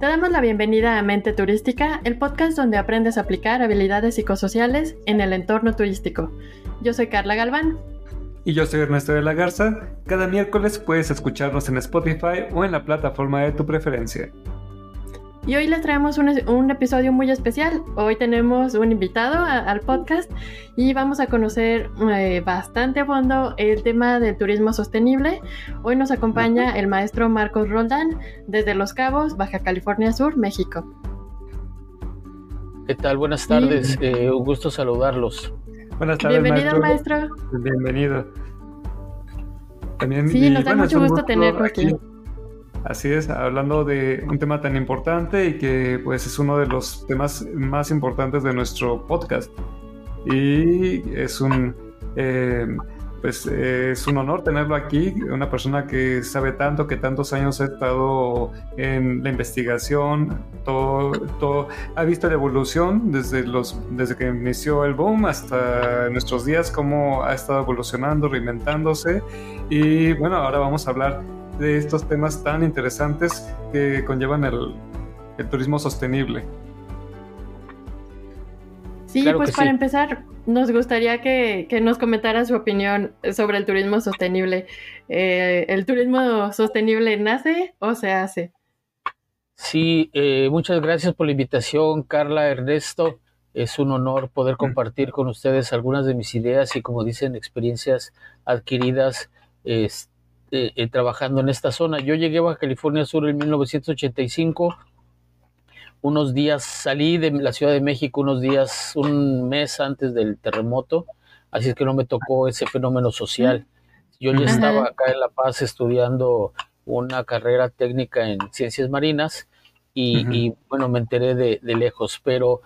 Te damos la bienvenida a Mente Turística, el podcast donde aprendes a aplicar habilidades psicosociales en el entorno turístico. Yo soy Carla Galván. Y yo soy Ernesto de la Garza. Cada miércoles puedes escucharnos en Spotify o en la plataforma de tu preferencia. Y hoy les traemos un, episodio muy especial. Hoy tenemos un invitado al podcast y vamos a conocer eh, bastante a fondo el tema del turismo sostenible. Hoy nos acompaña el maestro Marcos Roldán desde Los Cabos, Baja California Sur, México. ¿Qué tal? Buenas tardes. Eh, un gusto saludarlos. Buenas tardes. Bienvenido, maestro. Bienvenido. También, sí, nos da mucho gusto tenerlo aquí. Así es, hablando de un tema tan importante y que pues es uno de los temas más importantes de nuestro podcast. Y es un eh, pues es un honor tenerlo aquí, una persona que sabe tanto, que tantos años ha estado en la investigación, todo, todo ha visto la evolución desde los desde que inició el boom hasta nuestros días, cómo ha estado evolucionando, reinventándose. Y bueno, ahora vamos a hablar de estos temas tan interesantes que conllevan el, turismo sostenible. Sí, pues para empezar, nos gustaría que, nos comentara su opinión sobre el turismo sostenible. Eh, ¿El turismo sostenible nace o se hace? Sí, eh, muchas gracias por la invitación, Carla, Ernesto. Es un honor poder compartir con ustedes algunas de mis ideas y, como dicen, experiencias adquiridas. Este, eh, eh, trabajando en esta zona. Yo llegué a California Sur en 1985. Unos días salí de la Ciudad de México, unos días, un mes antes del terremoto, así es que no me tocó ese fenómeno social. Yo ya estaba acá en La Paz estudiando una carrera técnica en ciencias marinas y, bueno, me enteré de, lejos, pero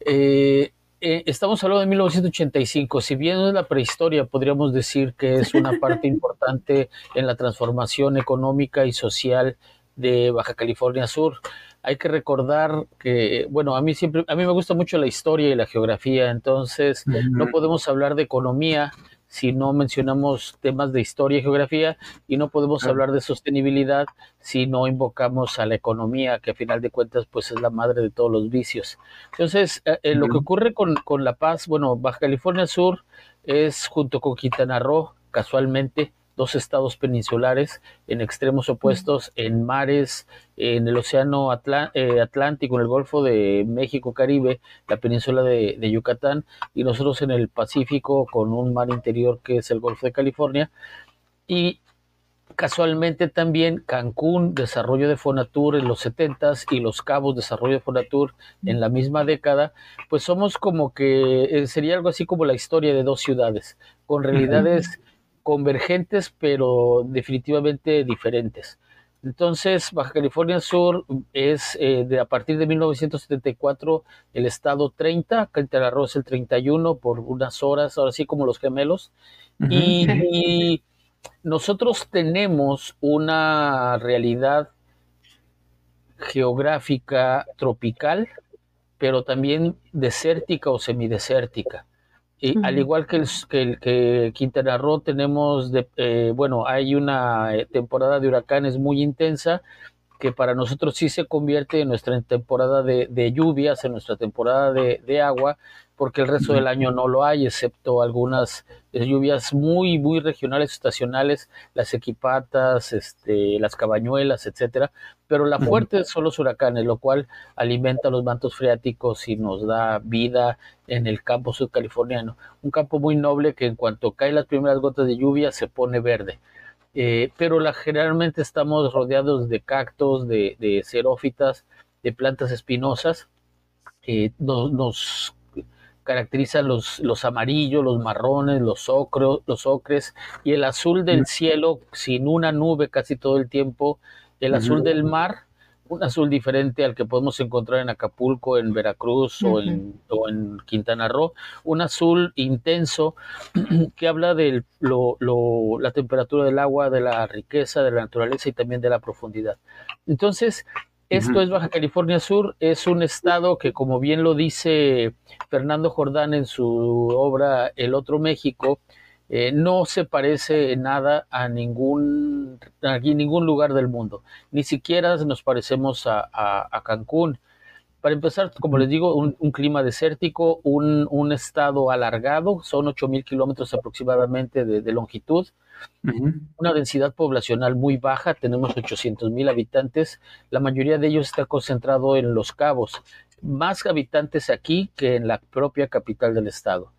eh, eh, estamos hablando de 1985. Si bien es la prehistoria, podríamos decir que es una parte importante en la transformación económica y social de Baja California Sur. Hay que recordar que, bueno, a mí siempre, a mí me gusta mucho la historia y la geografía, entonces no podemos hablar de economía si no mencionamos temas de historia y geografía y no podemos hablar de sostenibilidad si no invocamos a la economía, que a final de cuentas pues es la madre de todos los vicios. Entonces, eh, eh, lo que ocurre con, con, La Paz, bueno, Baja California Sur es junto con Quintana Roo, casualmente, dos estados peninsulares en extremos opuestos, en mares, en el Océano eh, Atlántico, en el Golfo de México, Caribe, la península de, Yucatán, y nosotros en el Pacífico con un mar interior que es el Golfo de California. Y casualmente también Cancún, desarrollo de Fonatur en los 70 y Los Cabos, desarrollo de Fonatur en la misma década, pues somos como que eh, sería algo así como la historia de dos ciudades, con realidades convergentes, pero definitivamente diferentes. Entonces, Baja California Sur es eh, de a partir de 1974 el estado 30, Quintana Roo es el 31 por unas horas, ahora sí como los gemelos. y, nosotros tenemos una realidad geográfica tropical, pero también desértica o semidesértica al igual que, el, que, Quintana Roo, tenemos, de, eh, bueno, hay una eh, temporada de huracanes muy intensa que para nosotros sí se convierte en nuestra temporada de, lluvias, en nuestra temporada de, agua, porque el resto del año no lo hay, excepto algunas eh, lluvias muy, muy regionales, estacionales, las equipatas, este, las cabañuelas, etcétera, pero la fuerte son los huracanes, lo cual alimenta los mantos freáticos y nos da vida en el campo sudcaliforniano, un campo muy noble que en cuanto caen las primeras gotas de lluvia se pone verde. Eh, pero la, generalmente estamos rodeados de cactos, de, de xerófitas, de plantas espinosas. Eh, nos, caracterizan los, los, amarillos, los marrones, los, ocros, los ocres y el azul del cielo sin una nube casi todo el tiempo, el azul del mar un azul diferente al que podemos encontrar en Acapulco, en Veracruz o, en, o, en, Quintana Roo, un azul intenso que habla de lo, la temperatura del agua, de la riqueza, de la naturaleza y también de la profundidad. Entonces, esto es Baja California Sur, es un estado que, como bien lo dice Fernando Jordán en su obra El Otro México, eh, no se parece nada a ningún, a ningún lugar del mundo. Ni siquiera nos parecemos a, Cancún. Para empezar, como les digo, un, clima desértico, un, estado alargado, son 8.000 kilómetros aproximadamente de, longitud, una densidad poblacional muy baja, tenemos 800.000 habitantes, la mayoría de ellos está concentrado en Los Cabos, más habitantes aquí que en la propia capital del estado.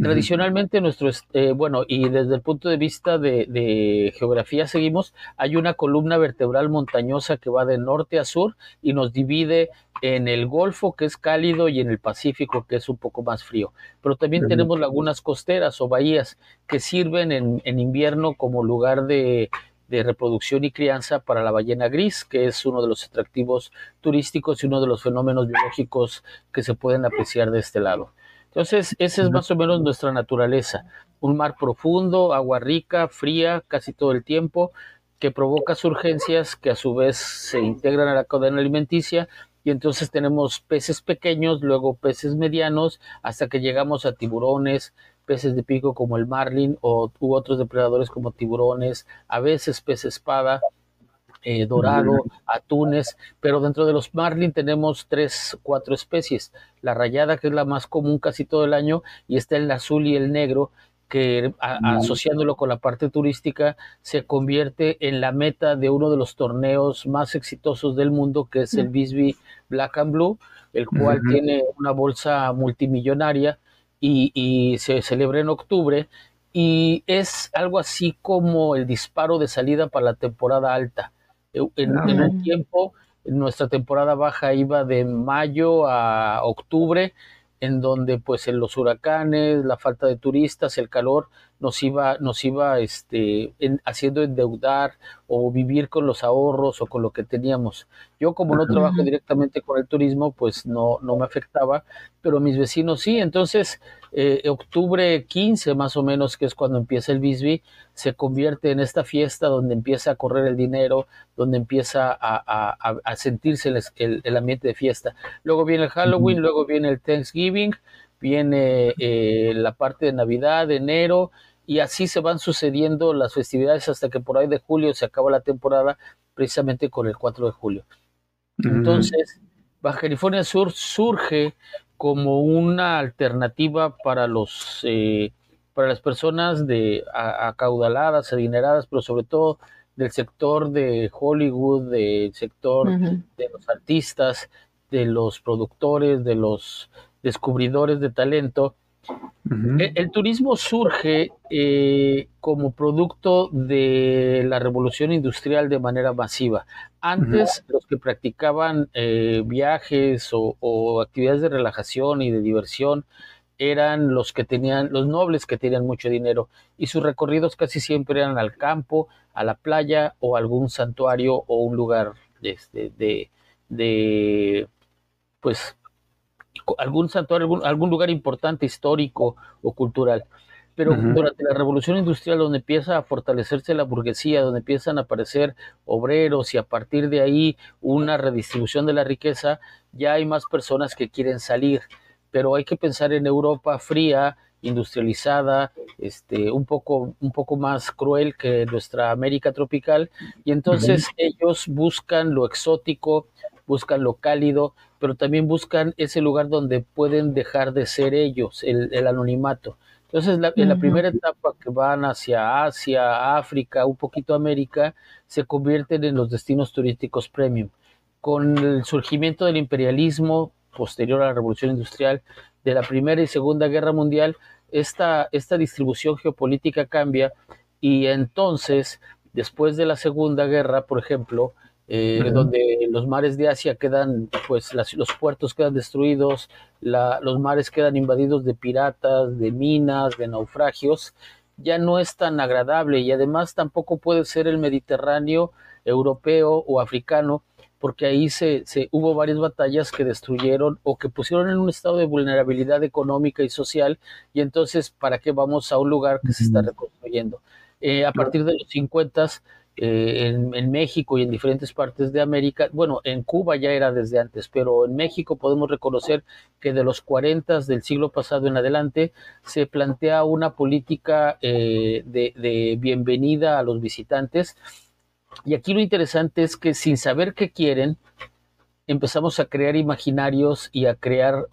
Tradicionalmente nuestro, eh, bueno, y desde el punto de vista de, geografía seguimos, hay una columna vertebral montañosa que va de norte a sur y nos divide en el Golfo, que es cálido, y en el Pacífico, que es un poco más frío. Pero también tenemos lagunas costeras o bahías que sirven en, en invierno como lugar de, de reproducción y crianza para la ballena gris, que es uno de los atractivos turísticos y uno de los fenómenos biológicos que se pueden apreciar de este lado. Entonces, esa es más o menos nuestra naturaleza. Un mar profundo, agua rica, fría casi todo el tiempo, que provoca surgencias que a su vez se integran a la cadena alimenticia. Y entonces tenemos peces pequeños, luego peces medianos, hasta que llegamos a tiburones, peces de pico como el marlin o u otros depredadores como tiburones, a veces pez espada, eh, dorado, atunes, pero dentro de los marlin tenemos tres, cuatro especies. La rayada, que es la más común casi todo el año, y está el azul y el negro, que asociándolo con la parte turística se convierte en la meta de uno de los torneos más exitosos del mundo, que es el Bisbee Black and Blue, el cual tiene una bolsa multimillonaria y, y se celebra en octubre y es algo así como el disparo de salida para la temporada alta. En, un tiempo, nuestra temporada baja iba de mayo a octubre, en donde pues en los huracanes, la falta de turistas, el calor nos iba, nos iba este, haciendo endeudar o vivir con los ahorros o con lo que teníamos. Yo como no trabajo directamente con el turismo, pues no, no me afectaba, pero mis vecinos sí. Entonces, eh, octubre 15 más o menos, que es cuando empieza el Bisbee, se convierte en esta fiesta donde empieza a correr el dinero, donde empieza a, a, sentirse el, el, ambiente de fiesta. Luego viene el Halloween, luego viene el Thanksgiving, viene eh, la parte de Navidad, de enero, y así se van sucediendo las festividades hasta que por ahí de julio se acaba la temporada, precisamente con el 4 de julio. Entonces, Baja California Sur surge como una alternativa para los eh, para las personas de acaudaladas, adineradas, pero sobre todo del sector de Hollywood, del sector de los artistas, de los productores, de los descubridores de talento. El, turismo surge eh, como producto de la revolución industrial de manera masiva. Antes, los que practicaban eh, viajes o, actividades de relajación y de diversión eran los que tenían, los nobles que tenían mucho dinero, y sus recorridos casi siempre eran al campo, a la playa o algún santuario o un lugar este, de, de pues algún santuario, algún, lugar importante histórico o cultural. Pero durante la revolución industrial, donde empieza a fortalecerse la burguesía, donde empiezan a aparecer obreros y a partir de ahí una redistribución de la riqueza, ya hay más personas que quieren salir. Pero hay que pensar en Europa fría, industrializada, este, un poco, un poco más cruel que nuestra América tropical, y entonces ellos buscan lo exótico, buscan lo cálido, pero también buscan ese lugar donde pueden dejar de ser ellos, el, anonimato. Entonces, en la primera etapa que van hacia Asia, África, un poquito América, se convierten en los destinos turísticos premium. Con el surgimiento del imperialismo posterior a la revolución industrial, de la Primera y Segunda Guerra Mundial, esta, esta distribución geopolítica cambia y entonces, después de la Segunda Guerra, por ejemplo, eh, donde los mares de Asia quedan, pues los puertos quedan destruidos, los mares quedan invadidos de piratas, de minas, de naufragios, ya no es tan agradable y además tampoco puede ser el Mediterráneo europeo o africano, porque ahí se, se, hubo varias batallas que destruyeron o que pusieron en un estado de vulnerabilidad económica y social, y entonces, ¿para qué vamos a un lugar que se está reconstruyendo? Eh, a partir de los 50 eh, en, México y en diferentes partes de América, bueno, en Cuba ya era desde antes, pero en México podemos reconocer que de los 40 del siglo pasado en adelante se plantea una política eh, de, bienvenida a los visitantes. Y aquí lo interesante es que sin saber qué quieren, empezamos a crear imaginarios y a crear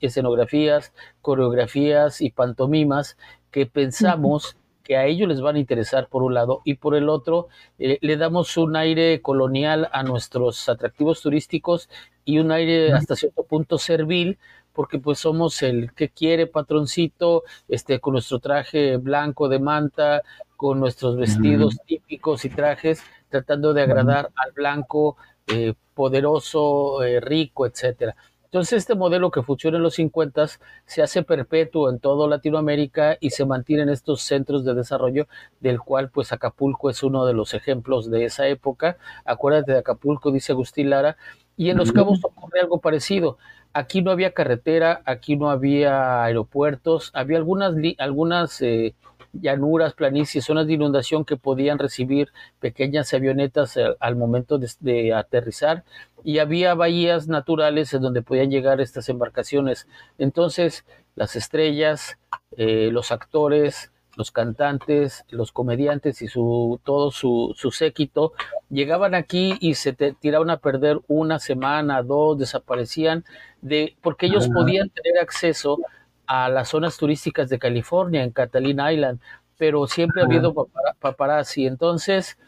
escenografías, coreografías y pantomimas que pensamos que a ellos les van a interesar por un lado y por el otro eh, le damos un aire colonial a nuestros atractivos turísticos y un aire hasta cierto punto servil porque pues somos el que quiere patroncito, este, con nuestro traje blanco de manta, con nuestros vestidos típicos y trajes, tratando de agradar al blanco eh, poderoso, eh, rico, etcétera. Entonces, este modelo que funciona en los 50 se hace perpetuo en toda Latinoamérica y se mantiene en estos centros de desarrollo, del cual pues Acapulco es uno de los ejemplos de esa época. Acuérdate de Acapulco, dice Agustín Lara, y en Los Cabos ocurre algo parecido. Aquí no había carretera, aquí no había aeropuertos, había algunas, algunas eh, llanuras, planicies, zonas de inundación que podían recibir pequeñas avionetas al, momento de, aterrizar y había bahías naturales en donde podían llegar estas embarcaciones. Entonces, las estrellas, eh, los actores, los cantantes, los comediantes y su, todo su, su séquito llegaban aquí y se tiraban a perder una semana, dos, desaparecían, de, porque ellos podían tener acceso a las zonas turísticas de California, en Catalina Island, pero siempre ha habido paparazzi. Entonces,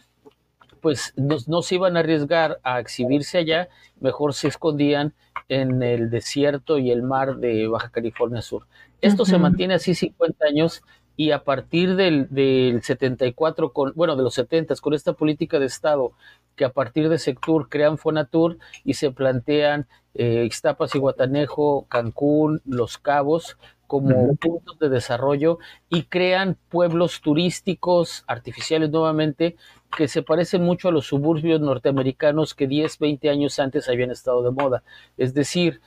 pues no, se iban a arriesgar a exhibirse allá, mejor se escondían en el desierto y el mar de Baja California Sur. Esto se mantiene así 50 años y a partir del, del 74, con, bueno, de los 70, con esta política de Estado, que a partir de Sectur crean Fonatur y se plantean eh, Ixtapas y Guatanejo, Cancún, Los Cabos, como puntos de desarrollo y crean pueblos turísticos artificiales nuevamente que se parecen mucho a los suburbios norteamericanos que 10, 20 años antes habían estado de moda. Es decir,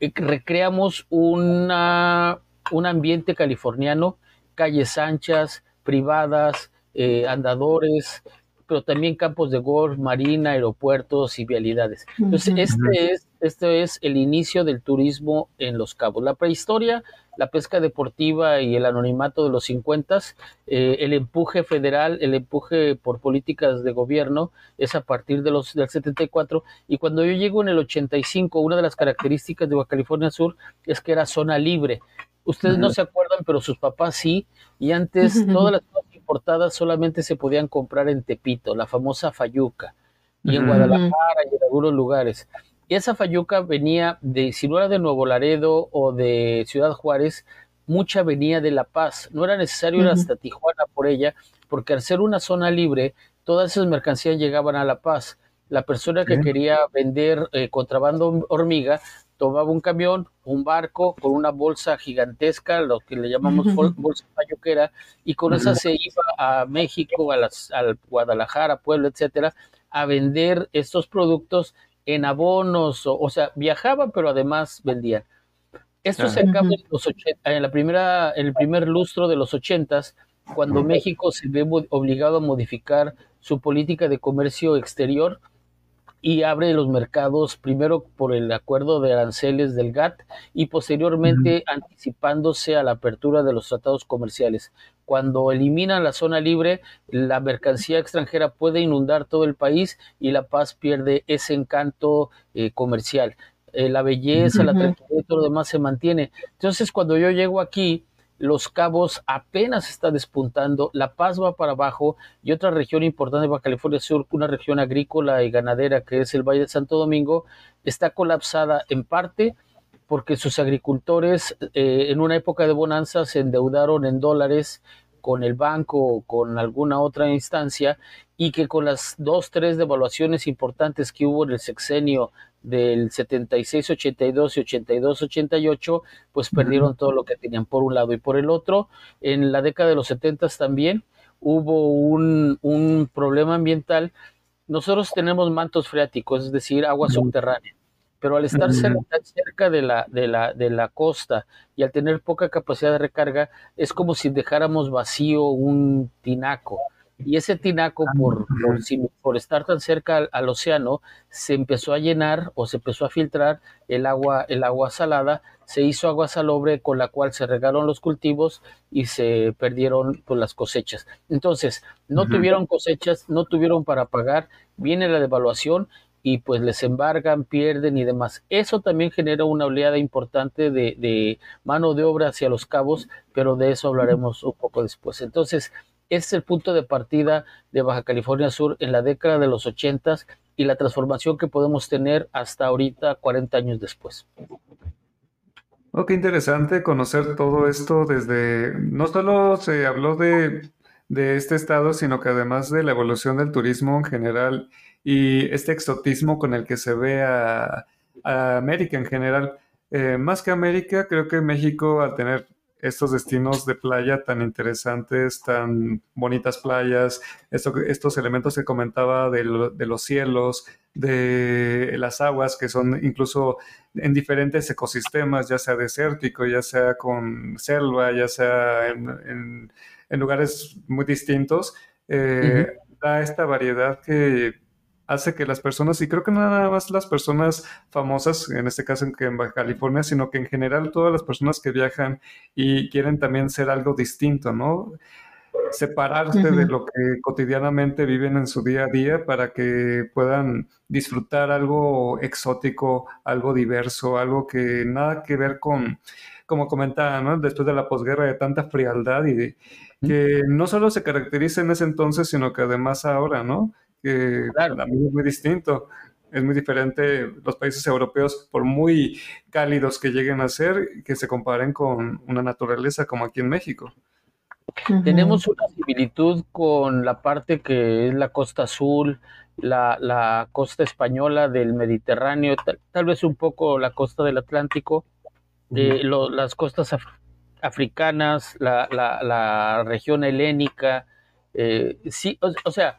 eh, recreamos una, un ambiente californiano, calles anchas, privadas, eh, andadores, pero también campos de golf, marina, aeropuertos y vialidades. Entonces, este es, este es el inicio del turismo en Los Cabos. La prehistoria la pesca deportiva y el anonimato de los 50, eh, el empuje federal, el empuje por políticas de gobierno es a partir de los, del 74 y cuando yo llego en el 85, una de las características de Baja California Sur es que era zona libre. Ustedes no se acuerdan, pero sus papás sí, y antes todas las importadas solamente se podían comprar en Tepito, la famosa Fayuca, y en Guadalajara y en algunos lugares. Y esa fayuca venía de, si no era de Nuevo Laredo o de Ciudad Juárez, mucha venía de La Paz. No era necesario ir hasta Tijuana por ella, porque al ser una zona libre, todas esas mercancías llegaban a La Paz. La persona que quería vender eh, contrabando hormiga tomaba un camión, un barco con una bolsa gigantesca, lo que le llamamos bolsa fayuquera, y con esa se iba a México, a, las, a Guadalajara, Pueblo, etcétera, a vender estos productos en abonos, o, sea, viajaban, pero además vendían. Esto se acabó en, los en, la primera, en el primer lustro de los ochentas, cuando México se ve obligado a modificar su política de comercio exterior y abre los mercados primero por el acuerdo de aranceles del GATT y posteriormente anticipándose a la apertura de los tratados comerciales. Cuando eliminan la zona libre, la mercancía extranjera puede inundar todo el país y La Paz pierde ese encanto eh, comercial. Eh, la belleza, la tranquilidad y todo lo demás se mantiene. Entonces, cuando yo llego aquí, los Cabos apenas está despuntando, La Paz va para abajo y otra región importante de California Sur, una región agrícola y ganadera que es el Valle de Santo Domingo, está colapsada en parte porque sus agricultores eh, en una época de bonanza se endeudaron en dólares con el banco o con alguna otra instancia y que con las dos, tres devaluaciones importantes que hubo en el sexenio del 76-82 y 82-88, pues perdieron todo lo que tenían por un lado y por el otro. En la década de los 70 también hubo un, un problema ambiental. Nosotros tenemos mantos freáticos, es decir, agua subterránea pero al estar cerca, cerca de, la, de, la, de la costa y al tener poca capacidad de recarga, es como si dejáramos vacío un tinaco. Y ese tinaco, ah, por, por, estar tan cerca al, océano, se empezó a llenar o se empezó a filtrar el agua, el agua salada, se hizo agua salobre con la cual se regaron los cultivos y se perdieron pues, las cosechas. Entonces, no tuvieron cosechas, no tuvieron para pagar, viene la devaluación y pues les embargan, pierden y demás. Eso también genera una oleada importante de, de, mano de obra hacia los cabos, pero de eso hablaremos un poco después. Entonces, es el punto de partida de Baja California Sur en la década de los ochentas y la transformación que podemos tener hasta ahorita, 40 años después. Oh, qué interesante conocer todo esto desde, no solo se habló de, de este estado, sino que además de la evolución del turismo en general y este exotismo con el que se ve a, América en general. Eh, más que América, creo que México, al tener estos destinos de playa tan interesantes, tan bonitas playas, estos elementos que comentaba de, los cielos, de las aguas, que son incluso en diferentes ecosistemas, ya sea desértico, ya sea con selva, ya sea en, lugares muy distintos, eh, da esta variedad que hace que las personas, y creo que no nada más las personas famosas, en este caso en Baja California, sino que en general todas las personas que viajan y quieren también ser algo distinto, ¿no? Separarse de lo que cotidianamente viven en su día a día para que puedan disfrutar algo exótico, algo diverso, algo que nada que ver con, como comentaba, ¿no? Después de la posguerra de tanta frialdad y que no solo se caracteriza en ese entonces, sino que además ahora, ¿no? Que también es muy distinto. Es muy diferente los países europeos, por muy cálidos que lleguen a ser, que se comparen con una naturaleza como aquí en México. Tenemos una similitud con la parte que es la costa azul, la, costa española del Mediterráneo, tal, vez un poco la costa del Atlántico, de las costas africanas, la, región helénica. Eh, sí, o sea,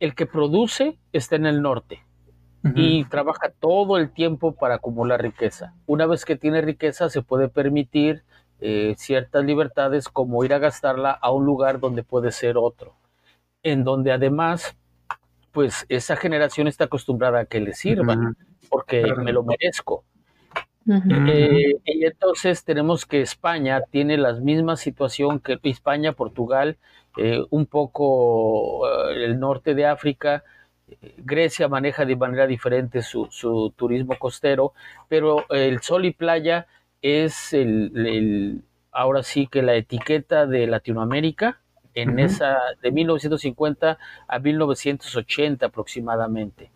el que produce está en el norte y trabaja todo el tiempo para acumular riqueza. Una vez que tiene riqueza se puede permitir eh, ciertas libertades como ir a gastarla a un lugar donde puede ser otro, en donde además pues esa generación está acostumbrada a que le sirvan, porque me lo merezco. Eh, y entonces tenemos que España tiene la misma situación que España, Portugal, eh, un poco eh, el norte de África. Grecia maneja de manera diferente su, turismo costero, pero el sol y playa es el, ahora sí que la etiqueta de Latinoamérica en esa de 1950 a 1980 aproximadamente.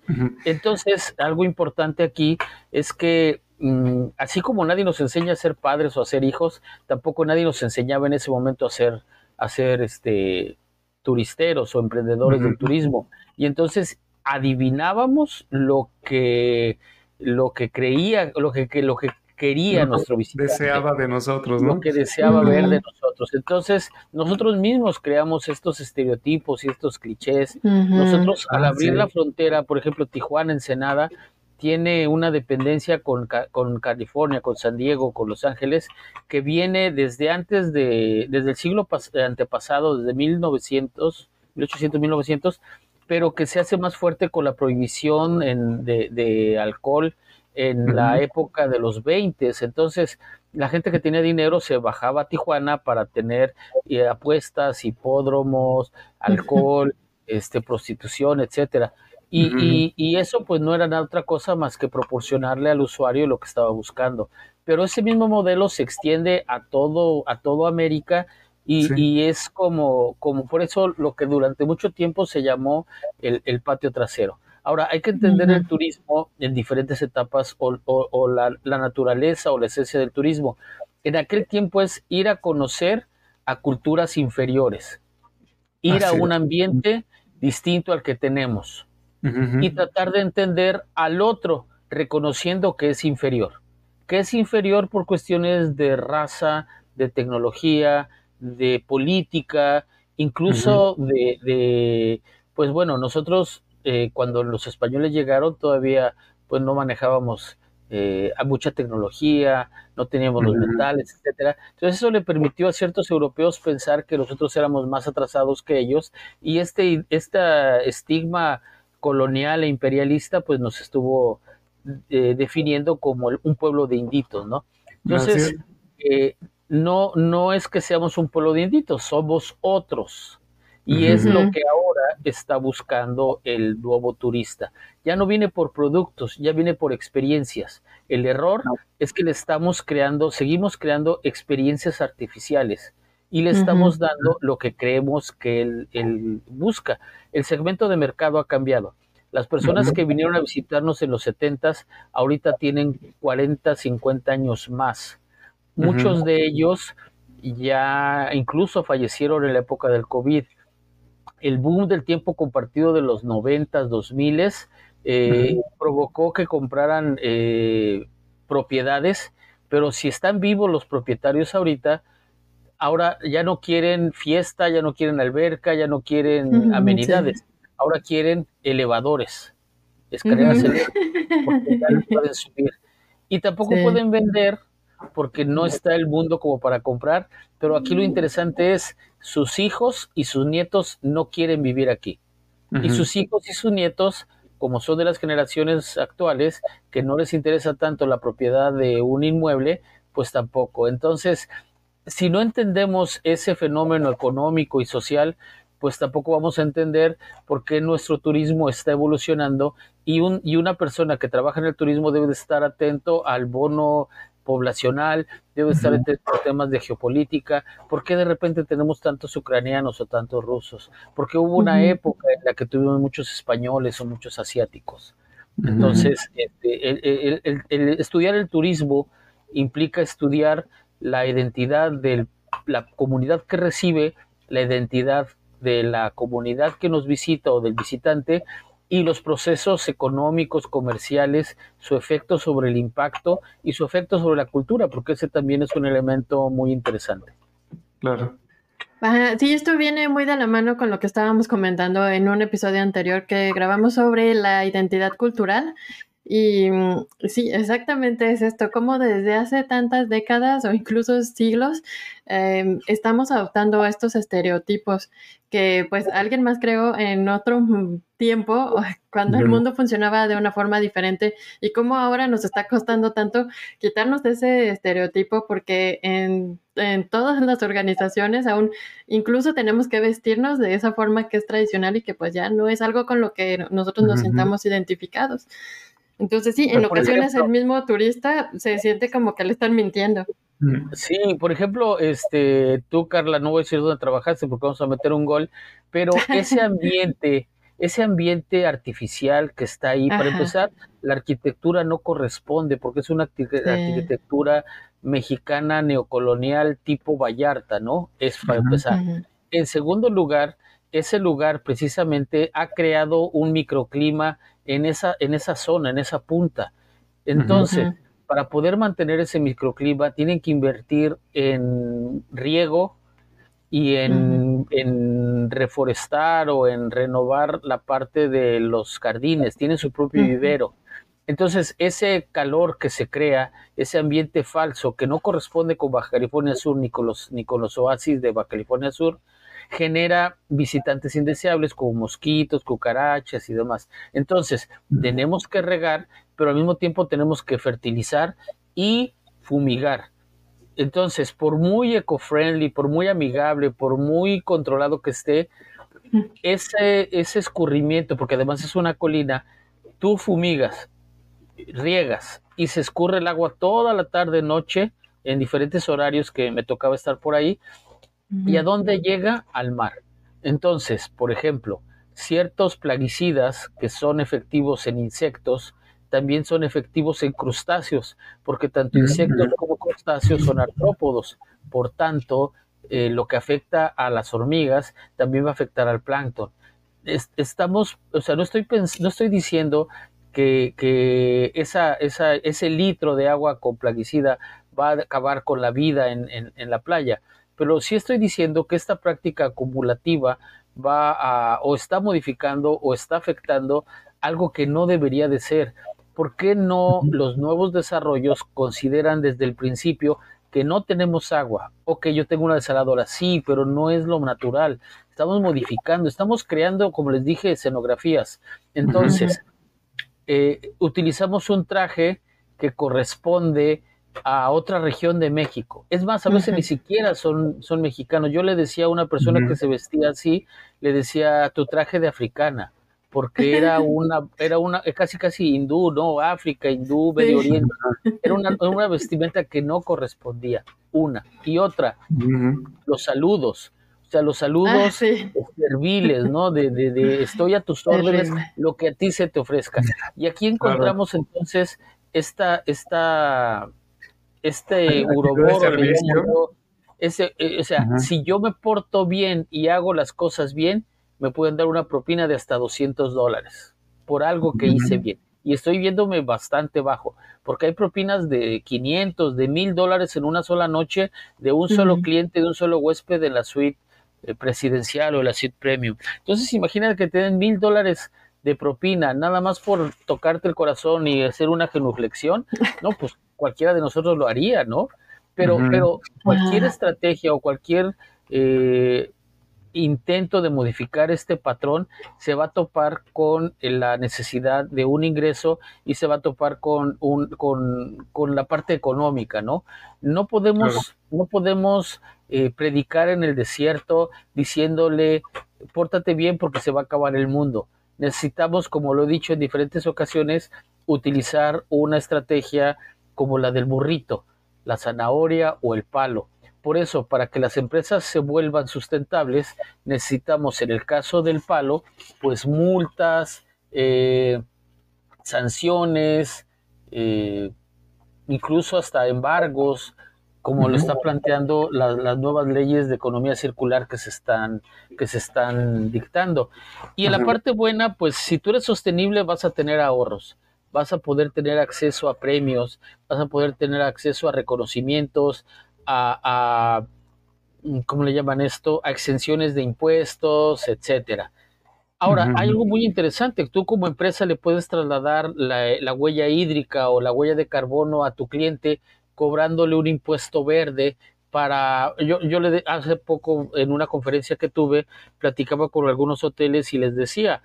Entonces, algo importante aquí es que Mm, así como nadie nos enseña a ser padres o a ser hijos, tampoco nadie nos enseñaba en ese momento a ser, a ser este, turisteros o emprendedores del turismo. Y entonces adivinábamos lo que, lo que creía, lo que, lo que quería nuestro visitante. Deseaba de nosotros, ¿no? Lo que deseaba ver de nosotros. Entonces, nosotros mismos creamos estos estereotipos y estos clichés. Nosotros, al abrir la frontera, por ejemplo, Tijuana, Ensenada, tiene una dependencia con, California, con San Diego, con Los Ángeles, que viene desde antes de, desde el siglo antepasado, desde 1900, 1800, 1900, pero que se hace más fuerte con la prohibición de, alcohol en la época de los 20. Entonces, la gente que tenía dinero se bajaba a Tijuana para tener eh, apuestas, hipódromos, alcohol, este, prostitución, etcétera. Y, eso pues no era nada otra cosa más que proporcionarle al usuario lo que estaba buscando. Pero ese mismo modelo se extiende a todo, a todo América y, es como, como por eso lo que durante mucho tiempo se llamó el, patio trasero. Ahora, hay que entender el turismo en diferentes etapas o, la, naturaleza o la esencia del turismo. En aquel tiempo es ir a conocer a culturas inferiores, ir a un ambiente distinto al que tenemos y tratar de entender al otro reconociendo que es inferior, que es inferior por cuestiones de raza, de tecnología, de política, incluso de, pues bueno, nosotros eh, cuando los españoles llegaron todavía pues no manejábamos eh, mucha tecnología, no teníamos los metales, etcétera. Entonces eso le permitió a ciertos europeos pensar que nosotros éramos más atrasados que ellos y este, este estigma colonial e imperialista pues nos estuvo eh, definiendo como un pueblo de inditos, ¿no? Entonces, eh, no, no es que seamos un pueblo de inditos, somos otros. Y es lo que ahora está buscando el nuevo turista. Ya no viene por productos, ya viene por experiencias. El error es que le estamos creando, seguimos creando experiencias artificiales y le estamos dando lo que creemos que él, busca. El segmento de mercado ha cambiado. Las personas que vinieron a visitarnos en los 70 ahorita tienen 40, 50 años más. Muchos de ellos ya incluso fallecieron en la época del COVID el boom del tiempo compartido de los 90, 2000 eh, provocó que compraran eh, propiedades, pero si están vivos los propietarios ahorita, ahora ya no quieren fiesta, ya no quieren alberca, ya no quieren amenidades, ahora quieren elevadores, escaleras porque ya no pueden subir. Y tampoco pueden vender porque no está el mundo como para comprar, pero aquí lo interesante es sus hijos y sus nietos no quieren vivir aquí. Y sus hijos y sus nietos, como son de las generaciones actuales, que no les interesa tanto la propiedad de un inmueble, pues tampoco. Entonces, si no entendemos ese fenómeno económico y social, pues tampoco vamos a entender por qué nuestro turismo está evolucionando y, un, y una persona que trabaja en el turismo debe estar atento al bono poblacional, debe estar en temas de geopolítica. ¿Por qué de repente tenemos tantos ucranianos o tantos rusos? Porque hubo una época en la que tuvimos muchos españoles o muchos asiáticos. Entonces, este, el, estudiar el turismo implica estudiar la identidad de la comunidad que recibe, la identidad de la comunidad que nos visita o del visitante y los procesos económicos, comerciales, su efecto sobre el impacto y su efecto sobre la cultura, porque ese también es un elemento muy interesante. Claro. sí, esto viene muy de la mano con lo que estábamos comentando en un episodio anterior que grabamos sobre la identidad cultural y mm, sí, exactamente es esto, como desde hace tantas décadas o incluso siglos em, estamos adoptando estos estereotipos que pues alguien más creó en otro tiempo cuando el mundo funcionaba de una forma diferente y como ahora nos está costando tanto quitarnos de ese estereotipo porque en, en todas las organizaciones aún incluso tenemos que vestirnos de esa forma que es tradicional y que pues ya no es algo con lo que nosotros nos sintamos identificados. Entonces sí, en ocasiones el mismo turista se siente como que le están mintiendo. Mm. Sí, por ejemplo, este, tú, Carla, no voy a decir dónde trabajaste porque vamos a meter un gol, pero ese ambiente, ese ambiente artificial que está ahí, para empezar, la arquitectura no corresponde porque es una arquitectura mexicana neocolonial tipo Vallarta, ¿no? Es para empezar. En segundo lugar, ese lugar precisamente ha creado un microclima en esa, en esa zona, en esa punta. Entonces, para poder mantener ese microclima, tienen que invertir en riego y en, en, reforestar o en renovar la parte de los jardines, tienen su propio vivero. Entonces, ese calor que se crea, ese ambiente falso que no corresponde con Baja California Sur ni con los, ni con los oasis de Baja California Sur, genera visitantes indeseables como mosquitos, cucarachas y demás. Entonces, tenemos que regar, pero al mismo tiempo tenemos que fertilizar y fumigar. Entonces, por muy eco-friendly, por muy amigable, por muy controlado que esté, ese, ese escurrimiento, porque además es una colina, tú fumigas, riegas y se escurre el agua toda la tarde, noche, en diferentes horarios que me tocaba estar por ahí, ¿Y a dónde llega? Al mar. Entonces, por ejemplo, ciertos plaguicidas que son efectivos en insectos también son efectivos en crustáceos, porque tanto insectos como crustáceos son artrópodos. Por tanto, eh, lo que afecta a las hormigas también va a afectar al plancton. estamos, o sea, no estoy, no estoy diciendo que, que esa, esa, ese litro de agua con plaguicida va a acabar con la vida en, en la playa, pero sí estoy diciendo que esta práctica acumulativa va a o está modificando o está afectando algo que no debería de ser. ¿por qué no los nuevos desarrollos consideran desde el principio que no tenemos agua? O que yo tengo una desaladora, sí, pero no es lo natural. Estamos modificando, estamos creando, como les dije, escenografías. Entonces, eh, utilizamos un traje que corresponde a otra región de México. Es más, a veces ni siquiera son, son mexicanos. Yo le decía a una persona que se vestía así, le decía tu traje de africana porque era una, era una, casi casi hindú, ¿no? África, hindú, Medio Oriente. Era una, una, vestimenta que no correspondía, una. Y otra, los saludos. O sea, los saludos ah, serviles, ¿no? De, de, de, estoy a tus órdenes, lo que a ti se te ofrezca. Y aquí encontramos entonces esta, esta, este uroboro, ese, eh, o sea, si yo me porto bien y hago las cosas bien, me pueden dar una propina de hasta 200 dólares por algo que hice bien. Y estoy viéndome bastante bajo, porque hay propinas de 500, de 1000 dólares en una sola noche de un solo cliente, de un solo huésped de la suite eh, presidencial o la suite premium. Entonces, imagínate que te den mil dólares de propina, nada más por tocarte el corazón y hacer una genuflexión, no, pues cualquiera de nosotros lo haría, ¿no? Pero, pero cualquier estrategia o cualquier eh, intento de modificar este patrón se va a topar con la necesidad de un ingreso y se va a topar con, un, con, la parte económica, ¿no? No podemos, no podemos eh, predicar en el desierto diciéndole, pórtate bien porque se va a acabar el mundo. Necesitamos, como lo he dicho en diferentes ocasiones, utilizar una estrategia como la del burrito, la zanahoria o el palo. Por eso, para que las empresas se vuelvan sustentables, necesitamos, en el caso del palo, pues multas, eh, sanciones, eh, incluso hasta embargos, como lo están planteando las nuevas leyes de economía circular que se están, que se están dictando. Y en la parte buena, pues si tú eres sostenible vas a tener ahorros, vas a poder tener acceso a premios, vas a poder tener acceso a reconocimientos, a, mm, ¿cómo le llaman esto? A exenciones de impuestos, etcétera. Ahora, hay algo muy interesante. Tú como empresa le puedes trasladar la, huella hídrica o la huella de carbono a tu cliente cobrándole un impuesto verde para... Yo, yo le hace poco en una conferencia que tuve, platicaba con algunos hoteles y les decía,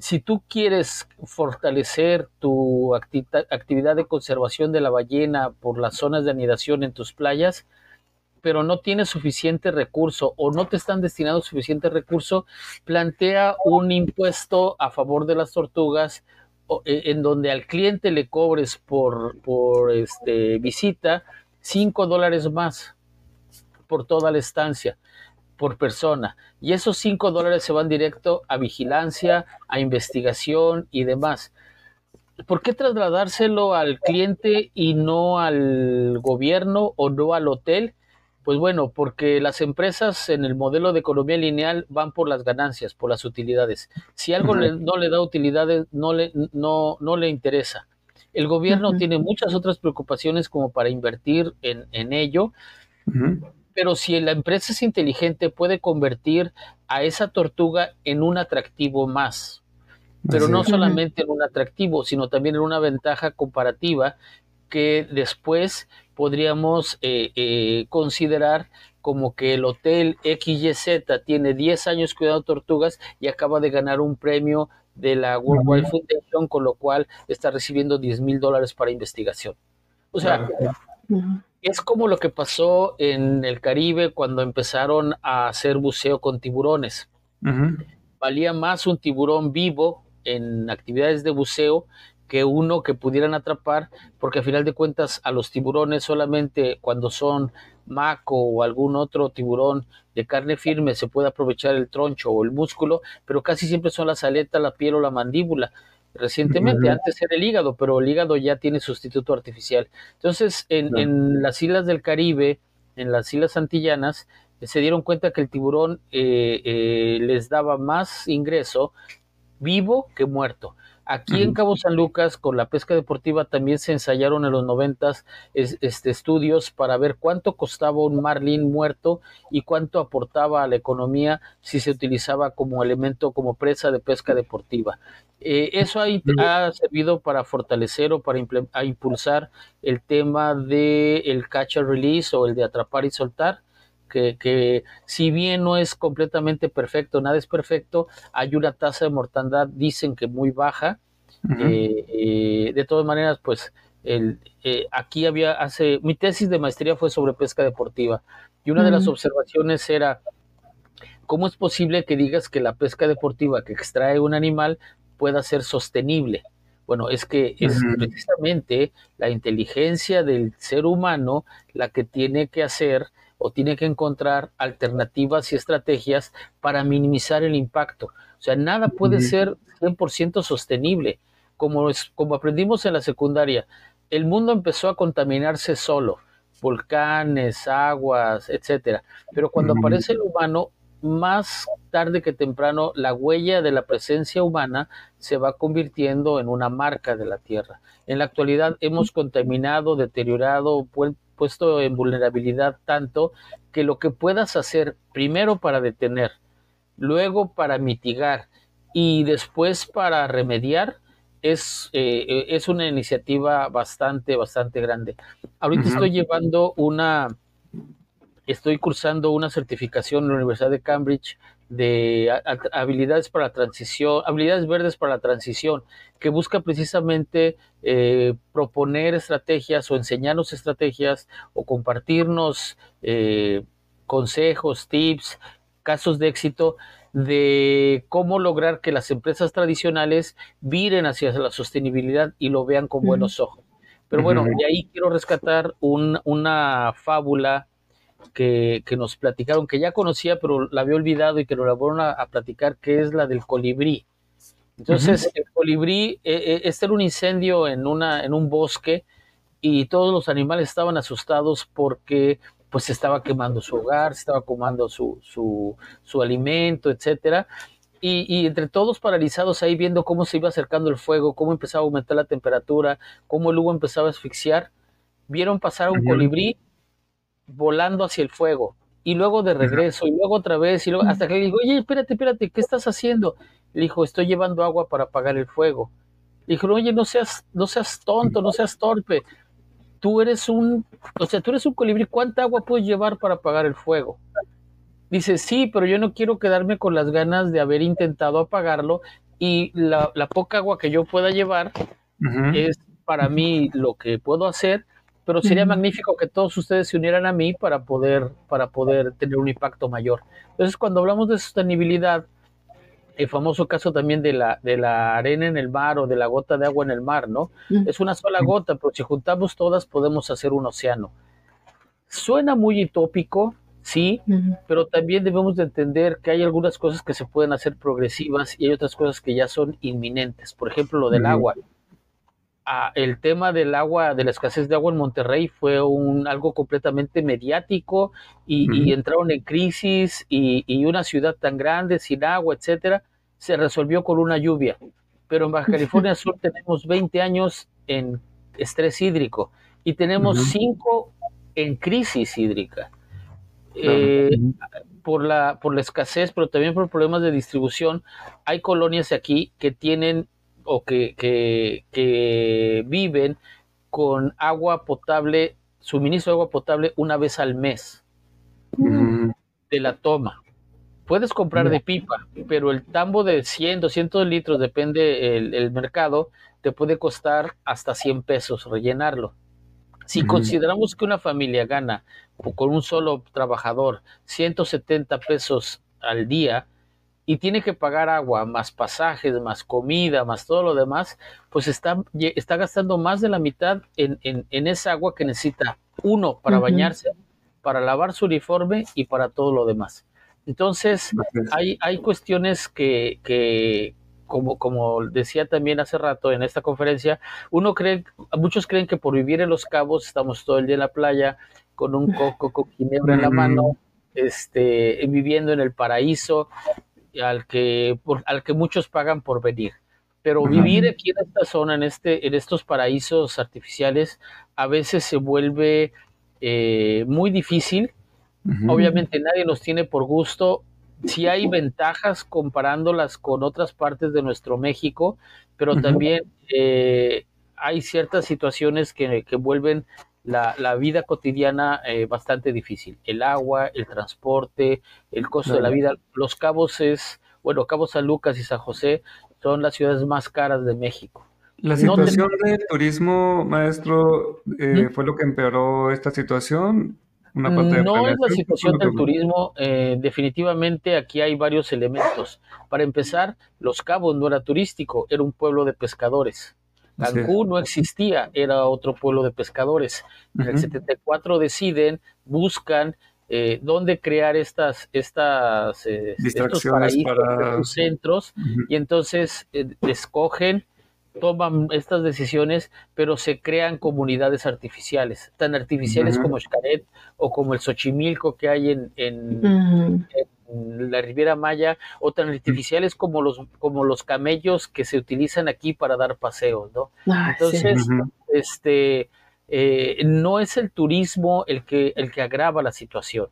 si tú quieres fortalecer tu actividad de conservación de la ballena por las zonas de anidación en tus playas, pero no tienes suficiente recurso o no te están destinados suficiente recurso, plantea un impuesto a favor de las tortugas e, en donde al cliente le cobres por, por este, visita 5 dólares más por toda la estancia por persona. Y esos 5 dólares se van directo a vigilancia, a investigación y demás. ¿Por qué trasladárselo al cliente y no al gobierno o no al hotel? Pues bueno, porque las empresas en el modelo de economía lineal van por las ganancias, por las utilidades. Si algo no le da utilidades, no le, no, no le interesa. El gobierno tiene muchas otras preocupaciones como para invertir en, en ello pero si la empresa es inteligente puede convertir a esa tortuga en un atractivo más. Pero no solamente en un atractivo, sino también en una ventaja comparativa que después podríamos eh, eh, considerar como que el hotel XYZ tiene 10 años cuidando tortugas y acaba de ganar un premio de la World Wide Foundation, con lo cual está recibiendo 10 mil dólares para investigación. O sea, es como lo que pasó en el Caribe cuando empezaron a hacer buceo con tiburones. Valía más un tiburón vivo en actividades de buceo que uno que pudieran atrapar, porque a final de cuentas a los tiburones solamente cuando son maco o algún otro tiburón de carne firme se puede aprovechar el troncho o el músculo, pero casi siempre son las aletas, la piel o la mandíbula recientemente, antes era el hígado, pero el hígado ya tiene sustituto artificial. Entonces, en, las islas del Caribe, en las islas antillanas, se dieron cuenta que el tiburón eh, eh, les daba más ingreso vivo que muerto. Aquí en Cabo San Lucas, con la pesca deportiva, también se ensayaron en los noventas este, estudios para ver cuánto costaba un marlín muerto y cuánto aportaba a la economía si se utilizaba como elemento, como presa de pesca deportiva. Eh, eso ha, servido para fortalecer o para impulsar el tema del el catch and release o el de atrapar y soltar que, si bien no es completamente perfecto, nada es perfecto, hay una tasa de mortandad, dicen que muy baja. Eh, eh, de todas maneras, pues el, eh, aquí había hace, mi tesis de maestría fue sobre pesca deportiva y una de las observaciones era, ¿cómo es posible que digas que la pesca deportiva que extrae un animal pueda ser sostenible? Bueno, es que es precisamente la inteligencia del ser humano la que tiene que hacer o tiene que encontrar alternativas y estrategias para minimizar el impacto. O sea, nada puede ser 100% sostenible. Como, es, como aprendimos en la secundaria, el mundo empezó a contaminarse solo, volcanes, aguas, etcétera. Pero cuando aparece el humano, más tarde que temprano, la huella de la presencia humana se va convirtiendo en una marca de la Tierra. En la actualidad hemos contaminado, deteriorado, puesto en vulnerabilidad tanto que lo que puedas hacer primero para detener, luego para mitigar y después para remediar es, eh, es una iniciativa bastante, bastante grande. Ahorita estoy llevando una, estoy cursando una certificación en la Universidad de Cambridge de habilidades para la transición, habilidades verdes para la transición, que busca precisamente eh, proponer estrategias o enseñarnos estrategias o compartirnos eh, consejos, tips, casos de éxito de cómo lograr que las empresas tradicionales viren hacia la sostenibilidad y lo vean con buenos ojos. Pero bueno, de ahí quiero rescatar una fábula que, nos platicaron, que ya conocía, pero la había olvidado y que lo la a, platicar, que es la del colibrí. Entonces, el colibrí, eh, eh, este era un incendio en, una, en un bosque y todos los animales estaban asustados porque pues se estaba quemando su hogar, se estaba quemando su, su, su alimento, etcétera. Y, y, entre todos paralizados ahí viendo cómo se iba acercando el fuego, cómo empezaba a aumentar la temperatura, cómo el humo empezaba a asfixiar, vieron pasar a un colibrí volando hacia el fuego y luego de regreso y luego otra vez y luego hasta que le digo, oye, espérate, espérate, ¿qué estás haciendo? Le dijo, estoy llevando agua para apagar el fuego. Le dijo, oye, no seas, no seas tonto, no seas torpe. Tú eres un, o sea, tú eres un colibrí, ¿cuánta agua puedes llevar para apagar el fuego? Dice, sí, pero yo no quiero quedarme con las ganas de haber intentado apagarlo y la, poca agua que yo pueda llevar es para mí lo que puedo hacer pero sería magnífico que todos ustedes se unieran a mí para poder, para poder tener un impacto mayor. Entonces, cuando hablamos de sostenibilidad, el famoso caso también de la, de la arena en el mar o de la gota de agua en el mar, ¿no? Es una sola gota, pero si juntamos todas podemos hacer un océano. Suena muy utópico, sí, pero también debemos de entender que hay algunas cosas que se pueden hacer progresivas y hay otras cosas que ya son inminentes. Por ejemplo, lo del agua el tema del agua, de la escasez de agua en Monterrey fue un, algo completamente mediático y, entraron en crisis y, una ciudad tan grande, sin agua, etcétera, se resolvió con una lluvia. Pero en Baja California Sur tenemos 20 años en estrés hídrico y tenemos 5 en crisis hídrica. Eh, por, la, por la escasez, pero también por problemas de distribución, hay colonias aquí que tienen o que, que, viven con agua potable, suministro de agua potable una vez al mes de la toma. Puedes comprar de pipa, pero el tambo de 100, 200 litros, depende el, mercado, te puede costar hasta 100 pesos rellenarlo. Si consideramos que una familia gana con un solo trabajador 170 pesos al día, y tiene que pagar agua, más pasajes, más comida, más todo lo demás, pues está, está gastando más de la mitad en, en, esa agua que necesita uno para bañarse, para lavar su uniforme y para todo lo demás. Entonces, hay, hay cuestiones que, que como, como decía también hace rato en esta conferencia, uno cree, muchos creen que por vivir en Los Cabos estamos todo el día en la playa con un coco con ginebra en la mano, este, viviendo en el paraíso, al que, al que muchos pagan por venir. Pero vivir aquí en esta zona, en, este, en estos paraísos artificiales, a veces se vuelve eh, muy difícil. Obviamente nadie los tiene por gusto. Sí hay ventajas comparándolas con otras partes de nuestro México, pero también eh, hay ciertas situaciones que, vuelven la, vida cotidiana eh, bastante difícil. El agua, el transporte, el costo de la vida. Los cabos es, bueno, Cabo San Lucas y San José son las ciudades más caras de México. La situación del turismo, maestro, eh, fue lo que empeoró esta situación. Una parte no es la situación del turismo, eh, definitivamente aquí hay varios elementos. Para empezar, Los Cabos no era turístico, era un pueblo de pescadores. Cancún no existía, era otro pueblo de pescadores. En el 74 deciden, buscan eh, dónde crear estas, estas eh, estos paraísos, para... centros, y entonces eh, escogen, toman estas decisiones, pero se crean comunidades artificiales, tan artificiales como Xcaret o como el Xochimilco que hay en, en, la Riviera Maya, o tan artificiales como los, como los camellos que se utilizan aquí para dar paseos, ¿no? entonces, este eh, no es el turismo el que, el que agrava la situación.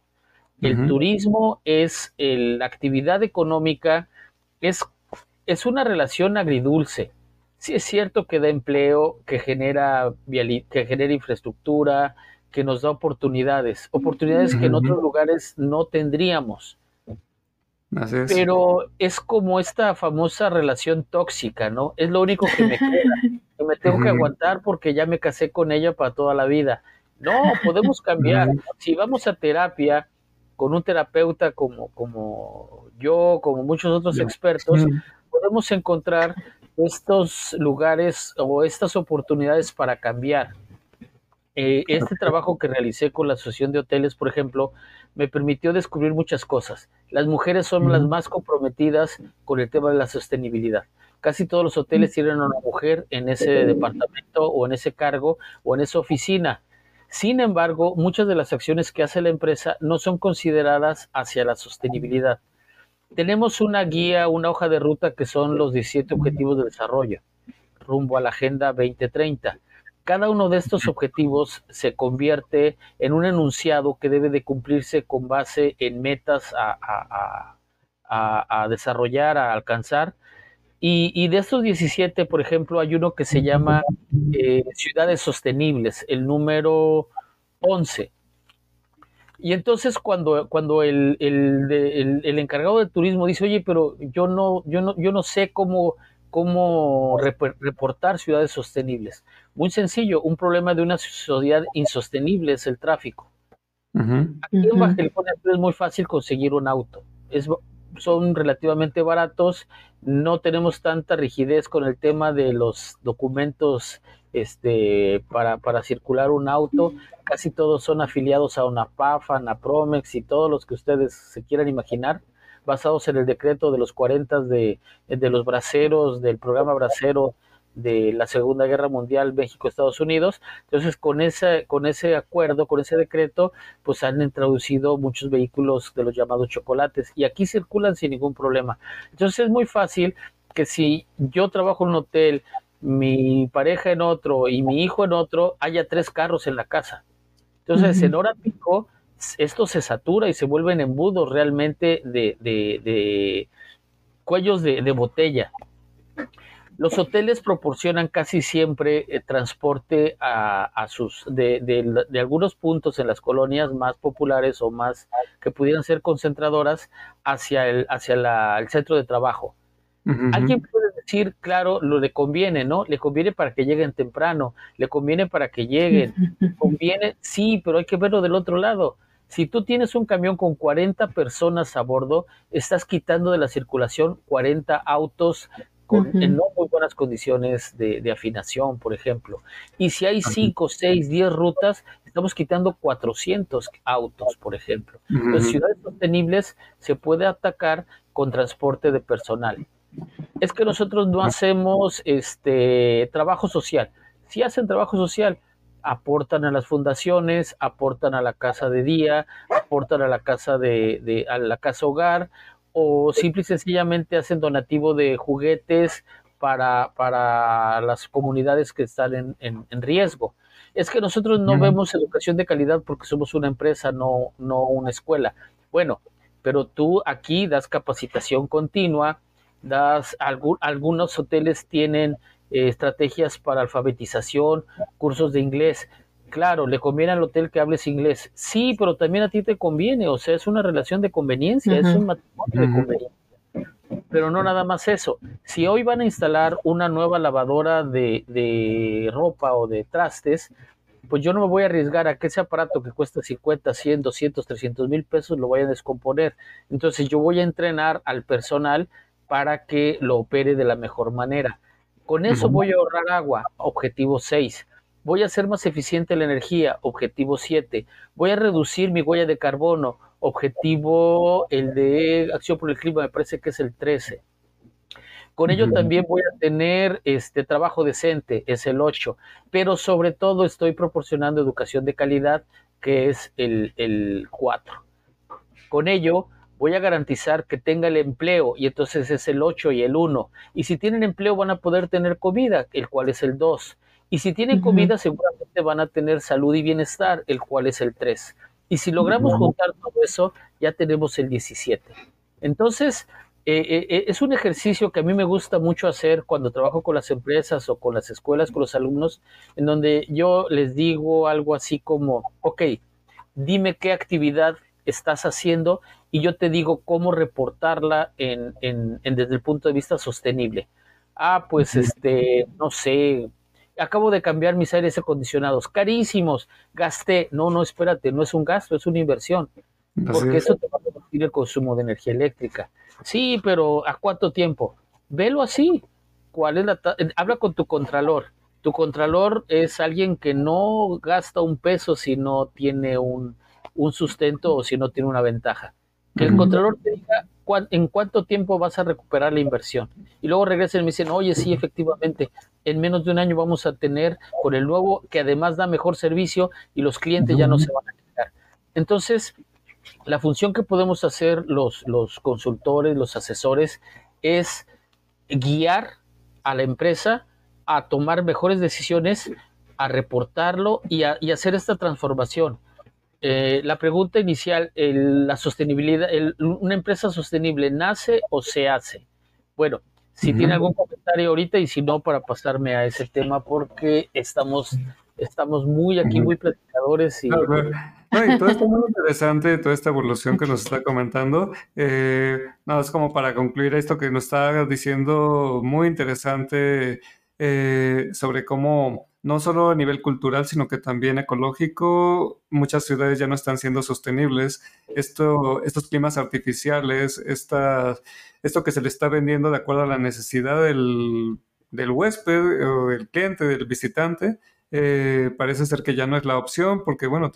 El turismo es la actividad económica, es, es una relación agridulce. Sí es cierto que da empleo, que genera, que genera infraestructura, que nos da oportunidades, oportunidades que en otros lugares no tendríamos. Pero es como esta famosa relación tóxica, ¿no? Es lo único que me queda. Que me tengo que aguantar porque ya me casé con ella para toda la vida. No, podemos cambiar. Si vamos a terapia con un terapeuta como, como yo, como muchos otros expertos, podemos encontrar estos lugares o estas oportunidades para cambiar. Eh, este trabajo que realicé con la Asociación de Hoteles, por ejemplo, me permitió descubrir muchas cosas. Las mujeres son las más comprometidas con el tema de la sostenibilidad. Casi todos los hoteles tienen a una mujer en ese departamento o en ese cargo o en esa oficina. Sin embargo, muchas de las acciones que hace la empresa no son consideradas hacia la sostenibilidad. Tenemos una guía, una hoja de ruta que son los 17 Objetivos de Desarrollo, rumbo a la Agenda 2030 cada uno de estos objetivos se convierte en un enunciado que debe de cumplirse con base en metas a, desarrollar, a alcanzar. Y, de estos 17, por ejemplo, hay uno que se llama eh, Ciudades Sostenibles, el número 11. Y entonces cuando, cuando el, el, encargado de turismo dice, oye, pero yo no, yo no, yo no sé cómo, cómo reportar ciudades sostenibles. Muy sencillo, un problema de una sociedad insostenible es el tráfico. Aquí en Baja California es muy fácil conseguir un auto. Es, son relativamente baratos, no tenemos tanta rigidez con el tema de los documentos este, para, para circular un auto. Casi todos son afiliados a una PAFA, a Promex y todos los que ustedes se quieran imaginar basados en el decreto de los 40 de, de los braceros, del programa bracero de la Segunda Guerra Mundial México-Estados Unidos. Entonces, con ese, con ese acuerdo, con ese decreto, pues han introducido muchos vehículos de los llamados chocolates y aquí circulan sin ningún problema. Entonces, es muy fácil que si yo trabajo en un hotel, mi pareja en otro y mi hijo en otro, haya tres carros en la casa. Entonces, en hora pico, esto se satura y se vuelven embudos realmente de, cuellos de, botella. Los hoteles proporcionan casi siempre eh, transporte a, sus de, algunos puntos en las colonias más populares o más que pudieran ser concentradoras hacia el hacia el centro de trabajo. Alguien puede decir, claro, lo le conviene, ¿no? Le conviene para que lleguen temprano, le conviene para que lleguen, conviene, sí, pero hay que verlo del otro lado. Si tú tienes un camión con 40 personas a bordo, estás quitando de la circulación 40 autos con, en no muy buenas condiciones de, afinación, por ejemplo. Y si hay 5, 6, 10 rutas, estamos quitando 400 autos, por ejemplo. Las ciudades sostenibles se puede atacar con transporte de personal. Es que nosotros no hacemos este trabajo social. Si hacen trabajo social, aportan a las fundaciones, aportan a la casa de día, aportan a la casa de, a la casa hogar o simple y sencillamente hacen donativo de juguetes para, para las comunidades que están en, en, riesgo. Es que nosotros no vemos educación de calidad porque somos una empresa, no, no una escuela. Bueno, pero tú aquí das capacitación continua, das algunos hoteles tienen eh, estrategias para alfabetización, cursos de inglés. Claro, le conviene al hotel que hables inglés. Sí, pero también a ti te conviene, o sea, es una relación de conveniencia, es un matrimonio de conveniencia. Pero no nada más eso. Si hoy van a instalar una nueva lavadora de, de ropa o de trastes, pues yo no me voy a arriesgar a que ese aparato que cuesta 50, 100, 200, 300 mil pesos lo vaya a descomponer. Entonces yo voy a entrenar al personal para que lo opere de la mejor manera. Con eso voy a ahorrar agua, objetivo 6. Voy a hacer más eficiente la energía, objetivo 7. Voy a reducir mi huella de carbono, objetivo el de acción por el clima, me parece que es el 13. Con ello también voy a tener este trabajo decente, es el 8, pero sobre todo estoy proporcionando educación de calidad, que es el, el 4. Con ello voy a garantizar que tenga el empleo y entonces es el 8 y el 1. Y si tienen empleo van a poder tener comida, el cual es el 2. Y si tienen comida seguramente van a tener salud y bienestar, el cual es el 3. Y si logramos juntar todo eso, ya tenemos el 17. Entonces, eh, eh, eh, es un ejercicio que a mí me gusta mucho hacer cuando trabajo con las empresas o con las escuelas, con los alumnos, en donde yo les digo algo así como, ok, dime qué actividad estás haciendo y yo te digo cómo reportarla en, desde el punto de vista sostenible. Ah, pues este, no sé, acabo de cambiar mis aires acondicionados, carísimos, gasté. No, no, espérate, no es un gasto, es una inversión, porque eso te va a reducir el consumo de energía eléctrica. Sí, pero ¿a cuánto tiempo? Velo así. ¿Cuál es la Habla con tu contralor. Tu contralor es alguien que no gasta un peso si no tiene un, sustento o si no tiene una ventaja. Que el contralor te diga en cuánto tiempo vas a recuperar la inversión. Y luego regresan y me dicen, oye, sí, efectivamente, en menos de un año vamos a tener con el nuevo, que además da mejor servicio y los clientes ya no se van a quedar. Entonces, la función que podemos hacer los, los consultores, los asesores, es guiar a la empresa a tomar mejores decisiones, a reportarlo y, a, hacer esta transformación. Eh, la pregunta inicial, la sostenibilidad, ¿una empresa sostenible nace o se hace? Bueno, si tiene algún comentario ahorita y si no, para pasarme a ese tema porque estamos, estamos muy aquí, muy platicadores y todo esto muy interesante, toda esta evolución que nos está comentando. Eh, no, es como para concluir esto que nos está diciendo muy interesante eh, sobre cómo no solo a nivel cultural, sino que también ecológico, muchas ciudades ya no están siendo sostenibles. Esto, estos climas artificiales, esta, esto que se le está vendiendo de acuerdo a la necesidad del, del huésped o del cliente, del visitante, eh, parece ser que ya no es la opción, porque bueno,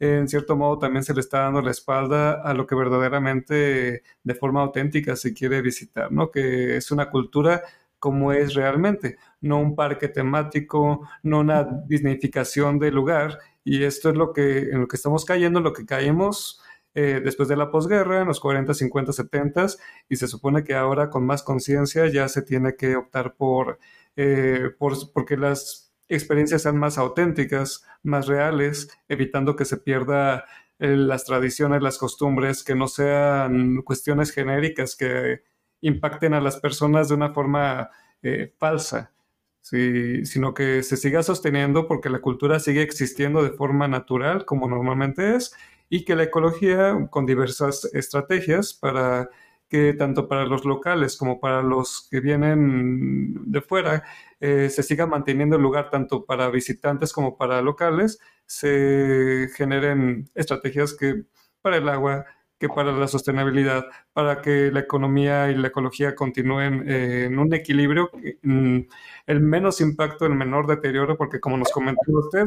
en cierto modo también se le está dando la espalda a lo que verdaderamente de forma auténtica se quiere visitar, ¿no? Que es una cultura como es realmente, no un parque temático, no una disneyficación del lugar, y esto es lo que, en lo que estamos cayendo, lo que caímos eh, después de la posguerra, en los 40, 50, 70, y se supone que ahora con más conciencia ya se tiene que optar por, eh, por porque las experiencias sean más auténticas, más reales, evitando que se pierda eh, las tradiciones, las costumbres, que no sean cuestiones genéricas que impacten a las personas de una forma eh, falsa, sino que se siga sosteniendo porque la cultura sigue existiendo de forma natural, como normalmente es, y que la ecología, con diversas estrategias para que tanto para los locales como para los que vienen de fuera eh, se siga manteniendo el lugar tanto para visitantes como para locales, se generen estrategias que para el agua, que para la sostenibilidad, para que la economía y la ecología continúen eh, en un equilibrio, el menos impacto, el menor deterioro, porque como nos comentó usted,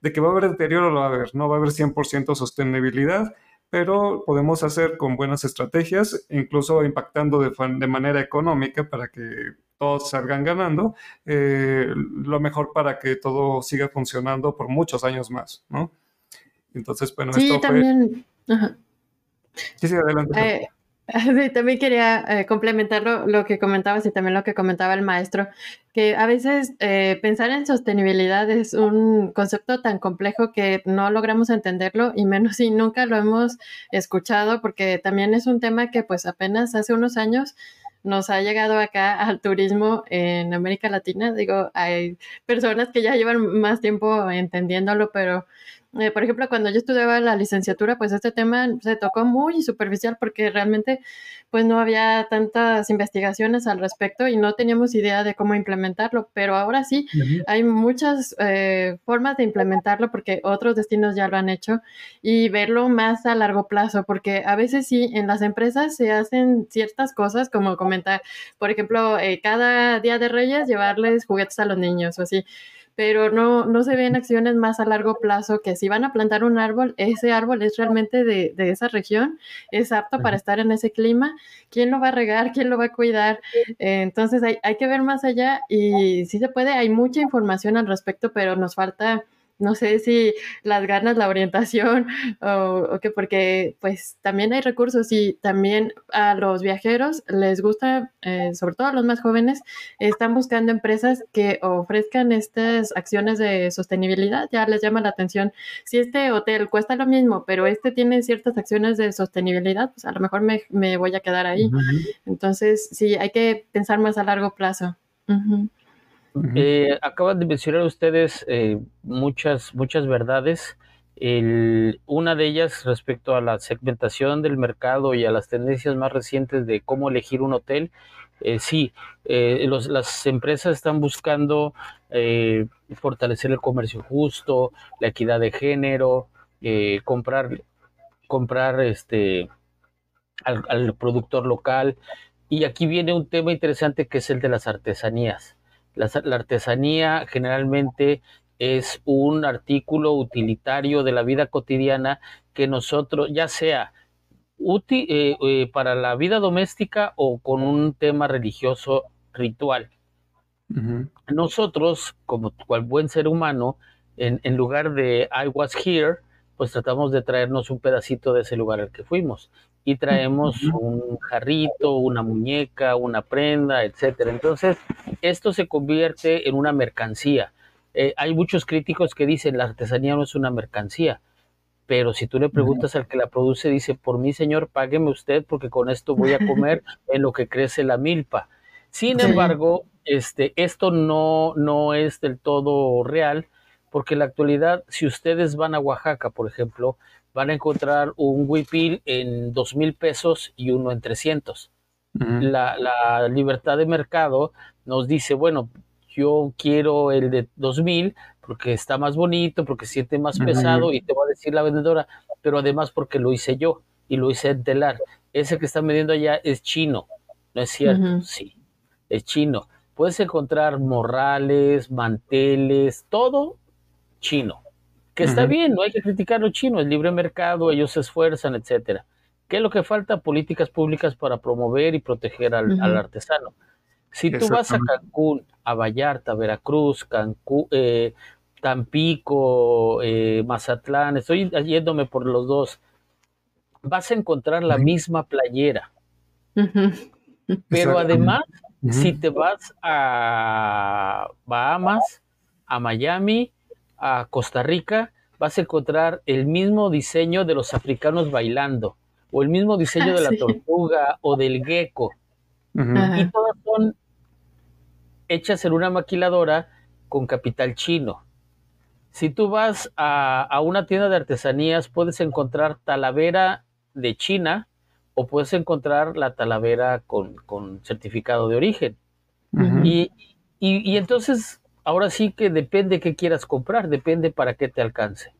de que va a haber deterioro lo va a haber, no va a haber 100% sostenibilidad pero podemos hacer con buenas estrategias, incluso impactando de, de manera económica para que todos salgan ganando, eh, lo mejor para que todo siga funcionando por muchos años más, ¿no? Entonces, bueno, sí, también... Sí, sí, adelante. Eh, Sí, también quería eh, complementar lo, que comentabas y también lo que comentaba el maestro, que a veces eh, pensar en sostenibilidad es un concepto tan complejo que no logramos entenderlo y menos si nunca lo hemos escuchado, porque también es un tema que pues apenas hace unos años nos ha llegado acá al turismo en América Latina. Digo, hay personas que ya llevan más tiempo entendiéndolo, pero eh, por ejemplo, cuando yo estudiaba la licenciatura, pues este tema se tocó muy superficial porque realmente pues no había tantas investigaciones al respecto y no teníamos idea de cómo implementarlo, pero ahora sí hay muchas eh, formas de implementarlo porque otros destinos ya lo han hecho y verlo más a largo plazo, porque a veces sí, en las empresas se hacen ciertas cosas, como comenta, por ejemplo, eh, cada día de Reyes llevarles juguetes a los niños o así pero no, no se ven acciones más a largo plazo que si van a plantar un árbol, ese árbol es realmente de, de esa región, es apto para estar en ese clima, quién lo va a regar, quién lo va a cuidar. Eh, entonces hay, hay que ver más allá y sí se puede, hay mucha información al respecto, pero nos falta no sé si las ganas, la orientación o, que porque pues también hay recursos y también a los viajeros les gusta, eh, sobre todo a los más jóvenes, están buscando empresas que ofrezcan estas acciones de sostenibilidad, ya les llama la atención. Si este hotel cuesta lo mismo, pero este tiene ciertas acciones de sostenibilidad, pues a lo mejor me, me voy a quedar ahí. Entonces, sí, hay que pensar más a largo plazo. Eh, acaban de mencionar ustedes eh, muchas, muchas verdades. una de ellas respecto a la segmentación del mercado y a las tendencias más recientes de cómo elegir un hotel. Eh, sí, las empresas están buscando fortalecer el comercio justo, la equidad de género, comprar, comprar este, al productor local. Y aquí viene un tema interesante que es el de las artesanías la, artesanía generalmente es un artículo utilitario de la vida cotidiana que nosotros, ya sea útil eh, eh, para la vida doméstica o con un tema religioso ritual. Nosotros, como cual buen ser humano, en, en, lugar de I was here, pues tratamos de traernos un pedacito de ese lugar al que fuimos y traemos un jarrito, una muñeca, una prenda, etcétera. Entonces, esto se convierte en una mercancía. Eh, hay muchos críticos que dicen la artesanía no es una mercancía, pero si tú le preguntas al que la produce, dice, por mí, señor, págueme usted porque con esto voy a comer en lo que crece la milpa. Sin embargo, este, esto no, no es del todo real, porque en la actualidad, si ustedes van a Oaxaca, por ejemplo, van a encontrar un huipil en dos mil pesos y uno en 300. la, libertad de mercado nos dice, bueno, yo quiero el de dos mil porque está más bonito, porque siente más pesado y te va a decir la vendedora, pero además porque lo hice yo y lo hice en telar. Ese que están vendiendo allá es chino, ¿no es cierto? Sí, es chino. Puedes encontrar morrales, manteles, todo chino que está bien, no hay que criticar lo chino, el libre mercado, ellos se esfuerzan, etcétera. ¿Qué es lo que falta? Políticas públicas para promover y proteger al, artesano. Si tú vas a Cancún, a Vallarta, Veracruz, Cancún, eh, Tampico, eh, Mazatlán, estoy yéndome por los dos, vas a encontrar la misma playera. Pero además, si te vas a Bahamas, a Miami, a Costa Rica, vas a encontrar el mismo diseño de los africanos bailando, o el mismo diseño de la tortuga o del gecko. Y todas son hechas en una maquiladora con capital chino. Si tú vas a, una tienda de artesanías, puedes encontrar talavera de China o puedes encontrar la talavera con, certificado de origen. y, y, entonces ahora sí que depende qué quieras comprar, depende para qué te alcance.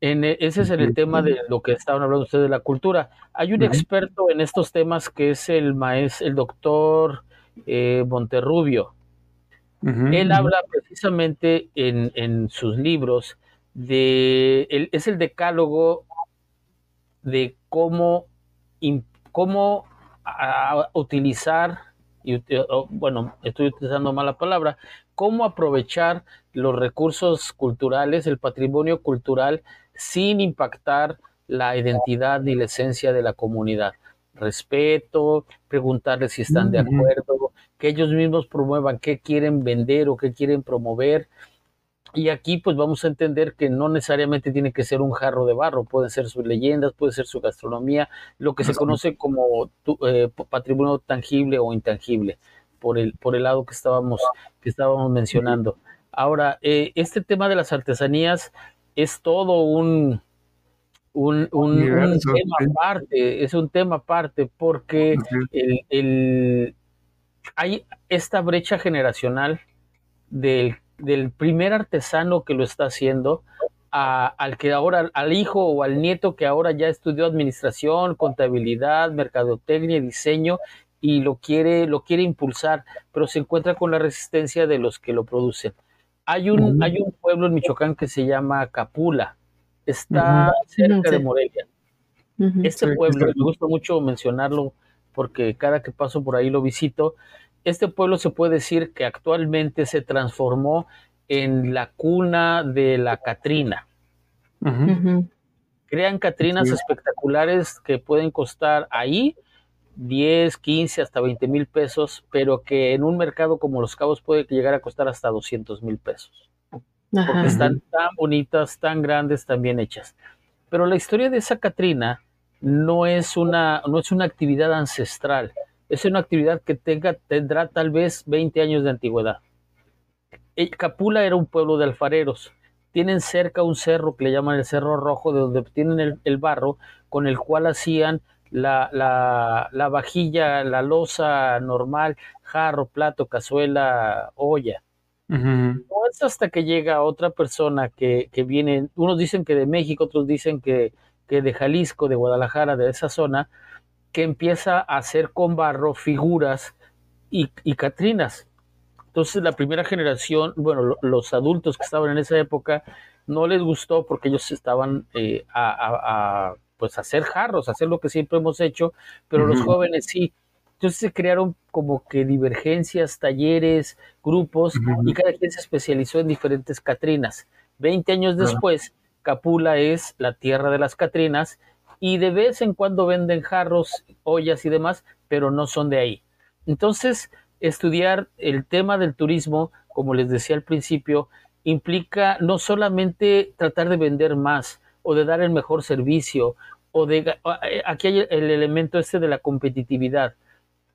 En, e, ese es el tema de lo que estaban hablando ustedes de la cultura. Hay un experto en estos temas que es el maestro, el doctor eh, Monterrubio. Él habla precisamente en, sus libros de, es el decálogo de cómo, cómo utilizar, y, bueno, estoy utilizando mala palabra, cómo aprovechar los recursos culturales, el patrimonio cultural, sin impactar la identidad y la esencia de la comunidad. respeto, preguntarles si están de acuerdo, que ellos mismos promuevan qué quieren vender o qué quieren promover. Y aquí pues vamos a entender que no necesariamente tiene que ser un jarro de barro, pueden ser sus leyendas, puede ser su gastronomía, lo que se conoce como eh, patrimonio tangible o intangible, por el, por el lado que estábamos, que estábamos mencionando. Ahora, eh, este tema de las artesanías es todo un, un, tema aparte, es un tema aparte porque el, hay esta brecha generacional del, del, primer artesano que lo está haciendo al que ahora, al hijo o al nieto que ahora ya estudió administración, contabilidad, mercadotecnia, diseño y lo quiere, lo quiere impulsar, pero se encuentra con la resistencia de los que lo producen. Hay un, hay un pueblo en Michoacán que se llama Capula, está cerca de Morelia. Este pueblo, me gusta mucho mencionarlo porque cada que paso por ahí lo visito. Este pueblo se puede decir que actualmente se transformó en la cuna de la Catrina. Crean Catrinas espectaculares que pueden costar ahí 10, 15, hasta 20 mil pesos, pero que en un mercado como Los Cabos puede llegar a costar hasta 200 mil pesos. Porque están tan bonitas, tan grandes, tan bien hechas. Pero la historia de esa Catrina no es una, no es una actividad ancestral, es una actividad que tenga, tendrá tal vez 20 años de antigüedad. Eh, Capula era un pueblo de alfareros. Tienen cerca un cerro que le llaman el Cerro Rojo, de donde obtienen el barro con el cual hacían la, la, la vajilla, la losa normal, jarro, plato, cazuela, olla. No es hasta que llega otra persona que, que, viene, unos dicen que de México, otros dicen que, que de Jalisco, de Guadalajara, de esa zona, que empieza a hacer con barro figuras y, y catrinas. Entonces la primera generación, bueno, los adultos que estaban en esa época, no les gustó porque ellos estaban eh, a pues hacer jarros, hacer lo que siempre hemos hecho, pero los jóvenes sí. Entonces se crearon como que divergencias, talleres, grupos, y cada quien se especializó en diferentes Catrinas. Veinte años después, Capula es la tierra de las Catrinas, y de vez en cuando venden jarros, ollas y demás, pero no son de ahí. Entonces, estudiar el tema del turismo, como les decía al principio, implica no solamente tratar de vender más, o de dar el mejor servicio o de eh, aquí hay el elemento este de la competitividad.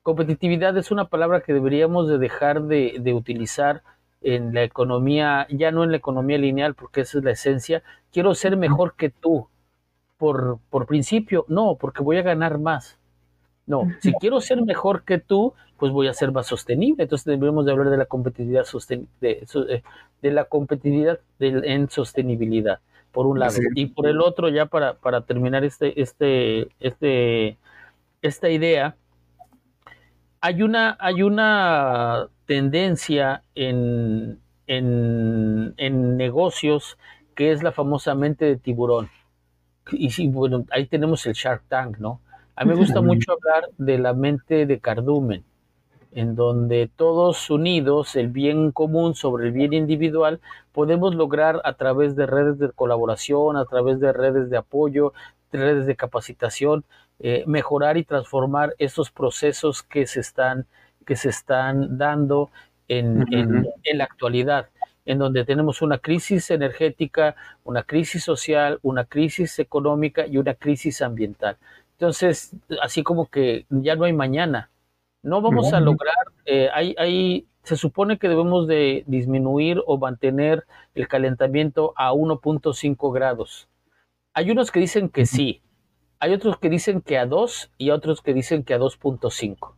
Competitividad es una palabra que deberíamos de dejar de, de utilizar en la economía, ya no en la economía lineal, porque esa es la esencia. Quiero ser mejor que tú por, por principio, no, porque voy a ganar más. No, si quiero ser mejor que tú, pues voy a ser más sostenible. Entonces debemos de hablar de la competitividad, de, eh, de, la competitividad en sostenibilidad por un lado. Y por el otro, ya para, para terminar este, este, este, esta idea, hay una, hay una tendencia en, en, en negocios que es la famosa mente de tiburón. Y sí, bueno, ahí tenemos el Shark Tank, ¿no? A mí me gusta mucho hablar de la mente de cardumen en donde todos unidos, el bien común sobre el bien individual, podemos lograr a través de redes de colaboración, a través de redes de apoyo, redes de capacitación, eh, mejorar y transformar estos procesos que se están, que se están dando en, en la actualidad en donde tenemos una crisis energética, una crisis social, una crisis económica y una crisis ambiental. Entonces, así como que ya no hay mañana, no vamos a lograr, eh, hay, se supone que debemos de disminuir o mantener el calentamiento a 1.5 grados. Hay unos que dicen que sí, hay otros que dicen que a 2 y otros que dicen que a 2.5.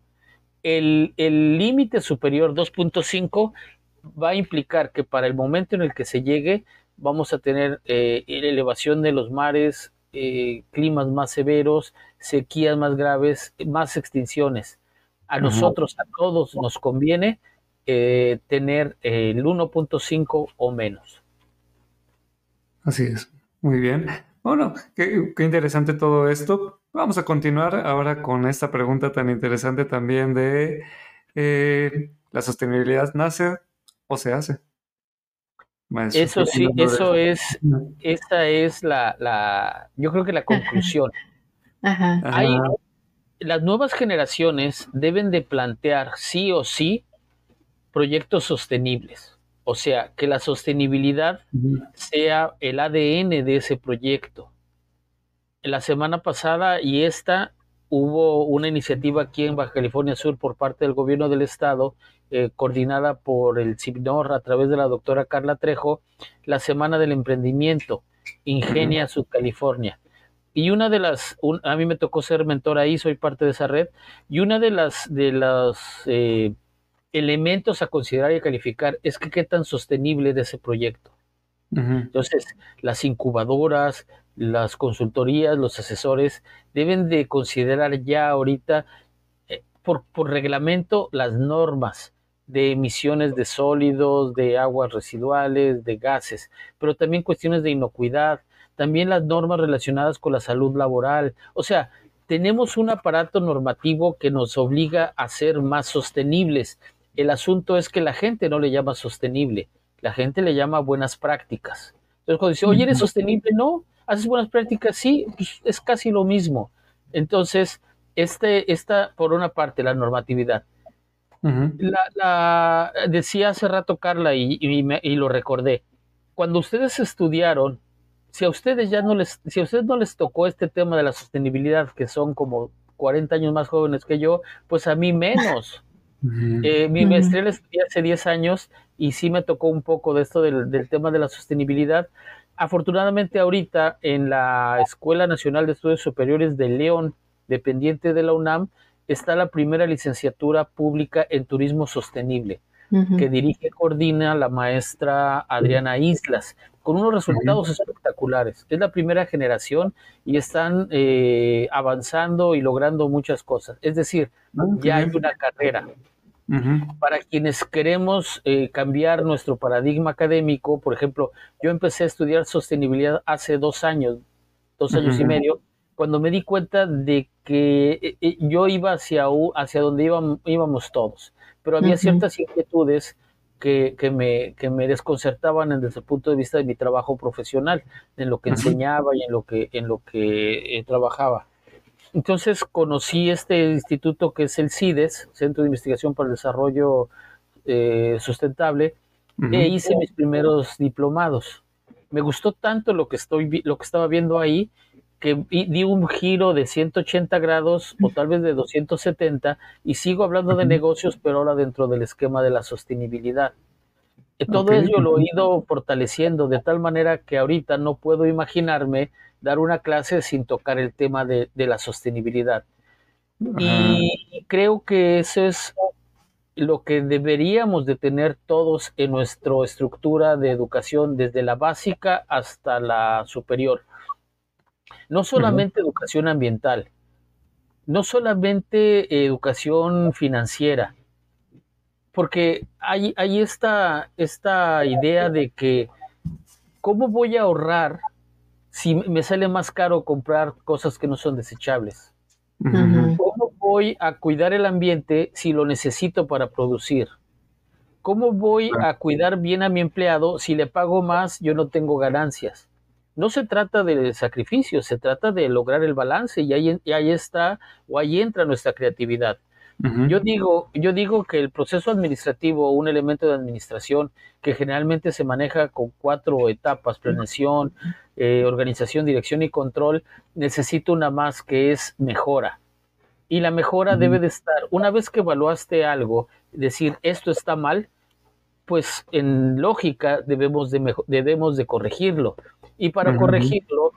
El límite superior 2.5 va a implicar que para el momento en el que se llegue vamos a tener eh, elevación de los mares, eh, climas más severos, sequías más graves, más extinciones a nosotros, a todos nos conviene eh, tener el 1.5 o menos. Así es, muy bien. Bueno, qué, interesante todo esto. Vamos a continuar ahora con esta pregunta tan interesante también de eh, la sostenibilidad nace o se hace. eso sí, eso es, esta es la, la, yo creo que la conclusión. Ajá. Las nuevas generaciones deben de plantear sí o sí proyectos sostenibles. O sea, que la sostenibilidad sea el ADN de ese proyecto. La semana pasada y esta hubo una iniciativa aquí en Baja California Sur por parte del gobierno del estado, eh, coordinada por el CIPNOR a través de la doctora Carla Trejo, la Semana del Emprendimiento, Ingenia Sud California. Y una de las, a mí me tocó ser mentor ahí, soy parte de esa red, y una de las de los eh, elementos a considerar y calificar es que qué tan sostenible es ese proyecto. Entonces, las incubadoras, las consultorías, los asesores deben de considerar ya ahorita eh, por, por reglamento las normas de emisiones de sólidos, de aguas residuales, de gases, pero también cuestiones de inocuidad, también las normas relacionadas con la salud laboral. O sea, tenemos un aparato normativo que nos obliga a ser más sostenibles. El asunto es que la gente no le llama sostenible, la gente le llama buenas prácticas. Entonces, cuando dice, oye, ¿eres sostenible? No, haces buenas prácticas, sí, pues, es casi lo mismo. Entonces, este, esta, por una parte, la normatividad. la, decía hace rato Carla y, y lo recordé. Cuando ustedes estudiaron si a ustedes ya no les, si a ustedes no les tocó este tema de la sostenibilidad, que son como 40 años más jóvenes que yo, pues a mí menos. Eh, mi maestría la estudié hace 10 años y sí me tocó un poco de esto del, del, tema de la sostenibilidad. Afortunadamente ahorita en la Escuela Nacional de Estudios Superiores de León, dependiente de la UNAM, está la primera licenciatura pública en turismo sostenible, que dirige y coordina la maestra Adriana Islas con unos resultados espectaculares. Es la primera generación y están eh, avanzando y logrando muchas cosas. Es decir, ah, ya hay una carrera. Para quienes queremos eh, cambiar nuestro paradigma académico, por ejemplo, yo empecé a estudiar sostenibilidad hace dos años, dos años y medio, cuando me di cuenta de que eh, yo iba hacia, hacia donde íbamos, íbamos todos, pero había ciertas inquietudes que, me, que me desconcertaban desde el punto de vista de mi trabajo profesional, en lo que enseñaba y en lo que, en lo que eh, trabajaba. Entonces conocí este instituto que es el CIDES, Centro de Investigación para el Desarrollo eh, Sustentable, e hice mis primeros diplomados. Me gustó tanto lo que, estoy, lo que estaba viendo ahí que di un giro de 180 grados o tal vez de 270 y sigo hablando de negocios, pero ahora dentro del esquema de la sostenibilidad. Todo ello lo he ido fortaleciendo de tal manera que ahorita no puedo imaginarme dar una clase sin tocar el tema de, la sostenibilidad. Y creo que eso es lo que deberíamos de tener todos en nuestra estructura de educación, desde la básica hasta la superior no solamente educación ambiental, no solamente educación financiera, porque hay, hay esta, esta idea de que, ¿cómo voy a ahorrar si me sale más caro comprar cosas que no son desechables? ¿Cómo voy a cuidar el ambiente si lo necesito para producir? ¿Cómo voy a cuidar bien a mi empleado si le pago más yo no tengo ganancias? No se trata de sacrificio, se trata de lograr el balance y ahí, ahí está o ahí entra nuestra creatividad. Yo digo, yo digo que el proceso administrativo, un elemento de administración que generalmente se maneja con cuatro etapas, planeación, eh, organización, dirección y control, necesita una más que es mejora. Y la mejora debe de estar, una vez que evaluaste algo, decir esto está mal, pues en lógica debemos de, debemos de corregirlo. Y para corregirlo,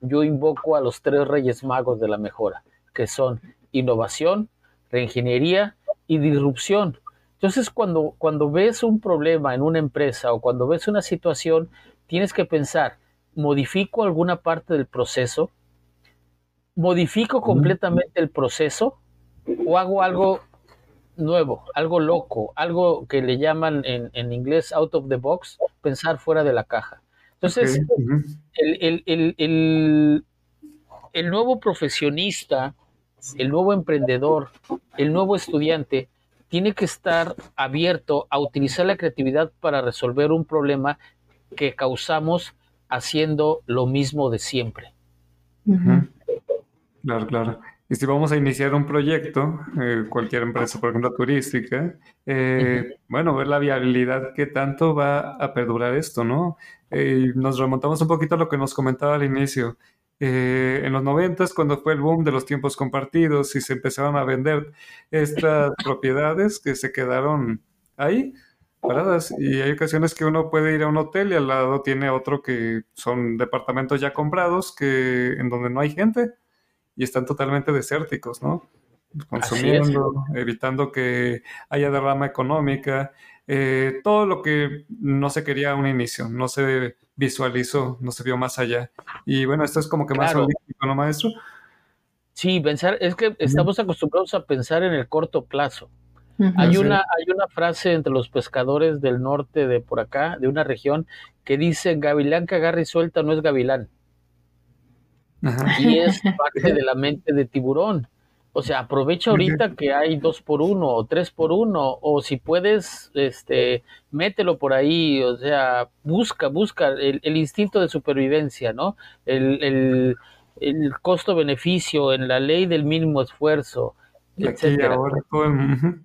yo invoco a los tres reyes magos de la mejora, que son innovación, reingeniería y disrupción. Entonces, cuando, cuando ves un problema en una empresa o cuando ves una situación, tienes que pensar, ¿modifico alguna parte del proceso? ¿Modifico completamente el proceso? ¿O hago algo nuevo, algo loco, algo que le llaman en, en inglés out of the box, pensar fuera de la caja? Entonces, el, nuevo profesionista, el nuevo emprendedor, el nuevo estudiante, tiene que estar abierto a utilizar la creatividad para resolver un problema que causamos haciendo lo mismo de siempre. Claro, claro. Y si vamos a iniciar un proyecto, eh, cualquier empresa, por ejemplo, turística, eh, bueno, ver la viabilidad que tanto va a perdurar esto, ¿no? Eh, nos remontamos un poquito a lo que nos comentaba al inicio. en los noventas, cuando fue el boom de los tiempos compartidos y se empezaron a vender estas propiedades que se quedaron ahí, paradas. Y hay ocasiones que uno puede ir a un hotel y al lado tiene otro que son departamentos ya comprados, que en donde no hay gente y están totalmente desérticos, ¿no? Consumiendo, evitando que haya derrama económica, eh, todo lo que no se quería a un inicio, no se visualizó, no se vio más allá. Y bueno, esto es como que más holístico, ¿no, maestro? Sí, pensar, es que estamos acostumbrados a pensar en el corto plazo. Hay, una, hay una frase entre los pescadores del norte de por acá, de una región, que dice, gavilán que agarra y suelta no es gavilán. Y es parte de la mente de tiburón. O sea, aprovecha ahorita que hay dos por uno o tres por uno, o si puedes, este, mételo por ahí, o sea, busca, busca el, instinto de supervivencia, ¿no? El, costo-beneficio en la ley del mínimo esfuerzo, Aquí y ahora.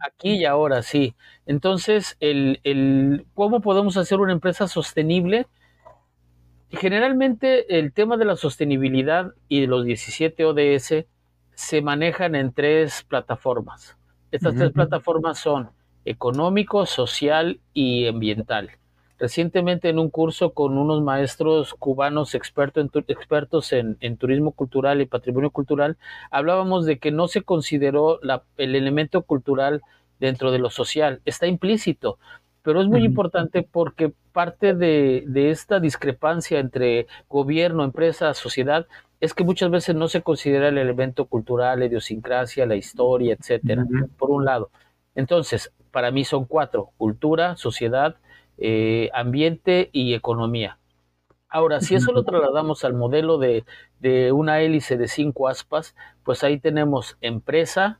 Aquí y ahora, sí. Entonces, el, el, ¿cómo podemos hacer una empresa sostenible? Generalmente el tema de la sostenibilidad y de los 17 ODS se manejan en tres plataformas. Estas tres plataformas son económico, social y ambiental. Recientemente en un curso con unos maestros cubanos expertos en, expertos en, turismo cultural y patrimonio cultural, hablábamos de que no se consideró el elemento cultural dentro de lo social. Está implícito, pero es muy importante porque parte de, esta discrepancia entre gobierno, empresa, sociedad, es que muchas veces no se considera el elemento cultural, la idiosincrasia, la historia, etcétera, por un lado. Entonces, para mí son cuatro: cultura, sociedad, eh, ambiente y economía. Ahora, si eso lo trasladamos al modelo de, de una hélice de cinco aspas, pues ahí tenemos empresa,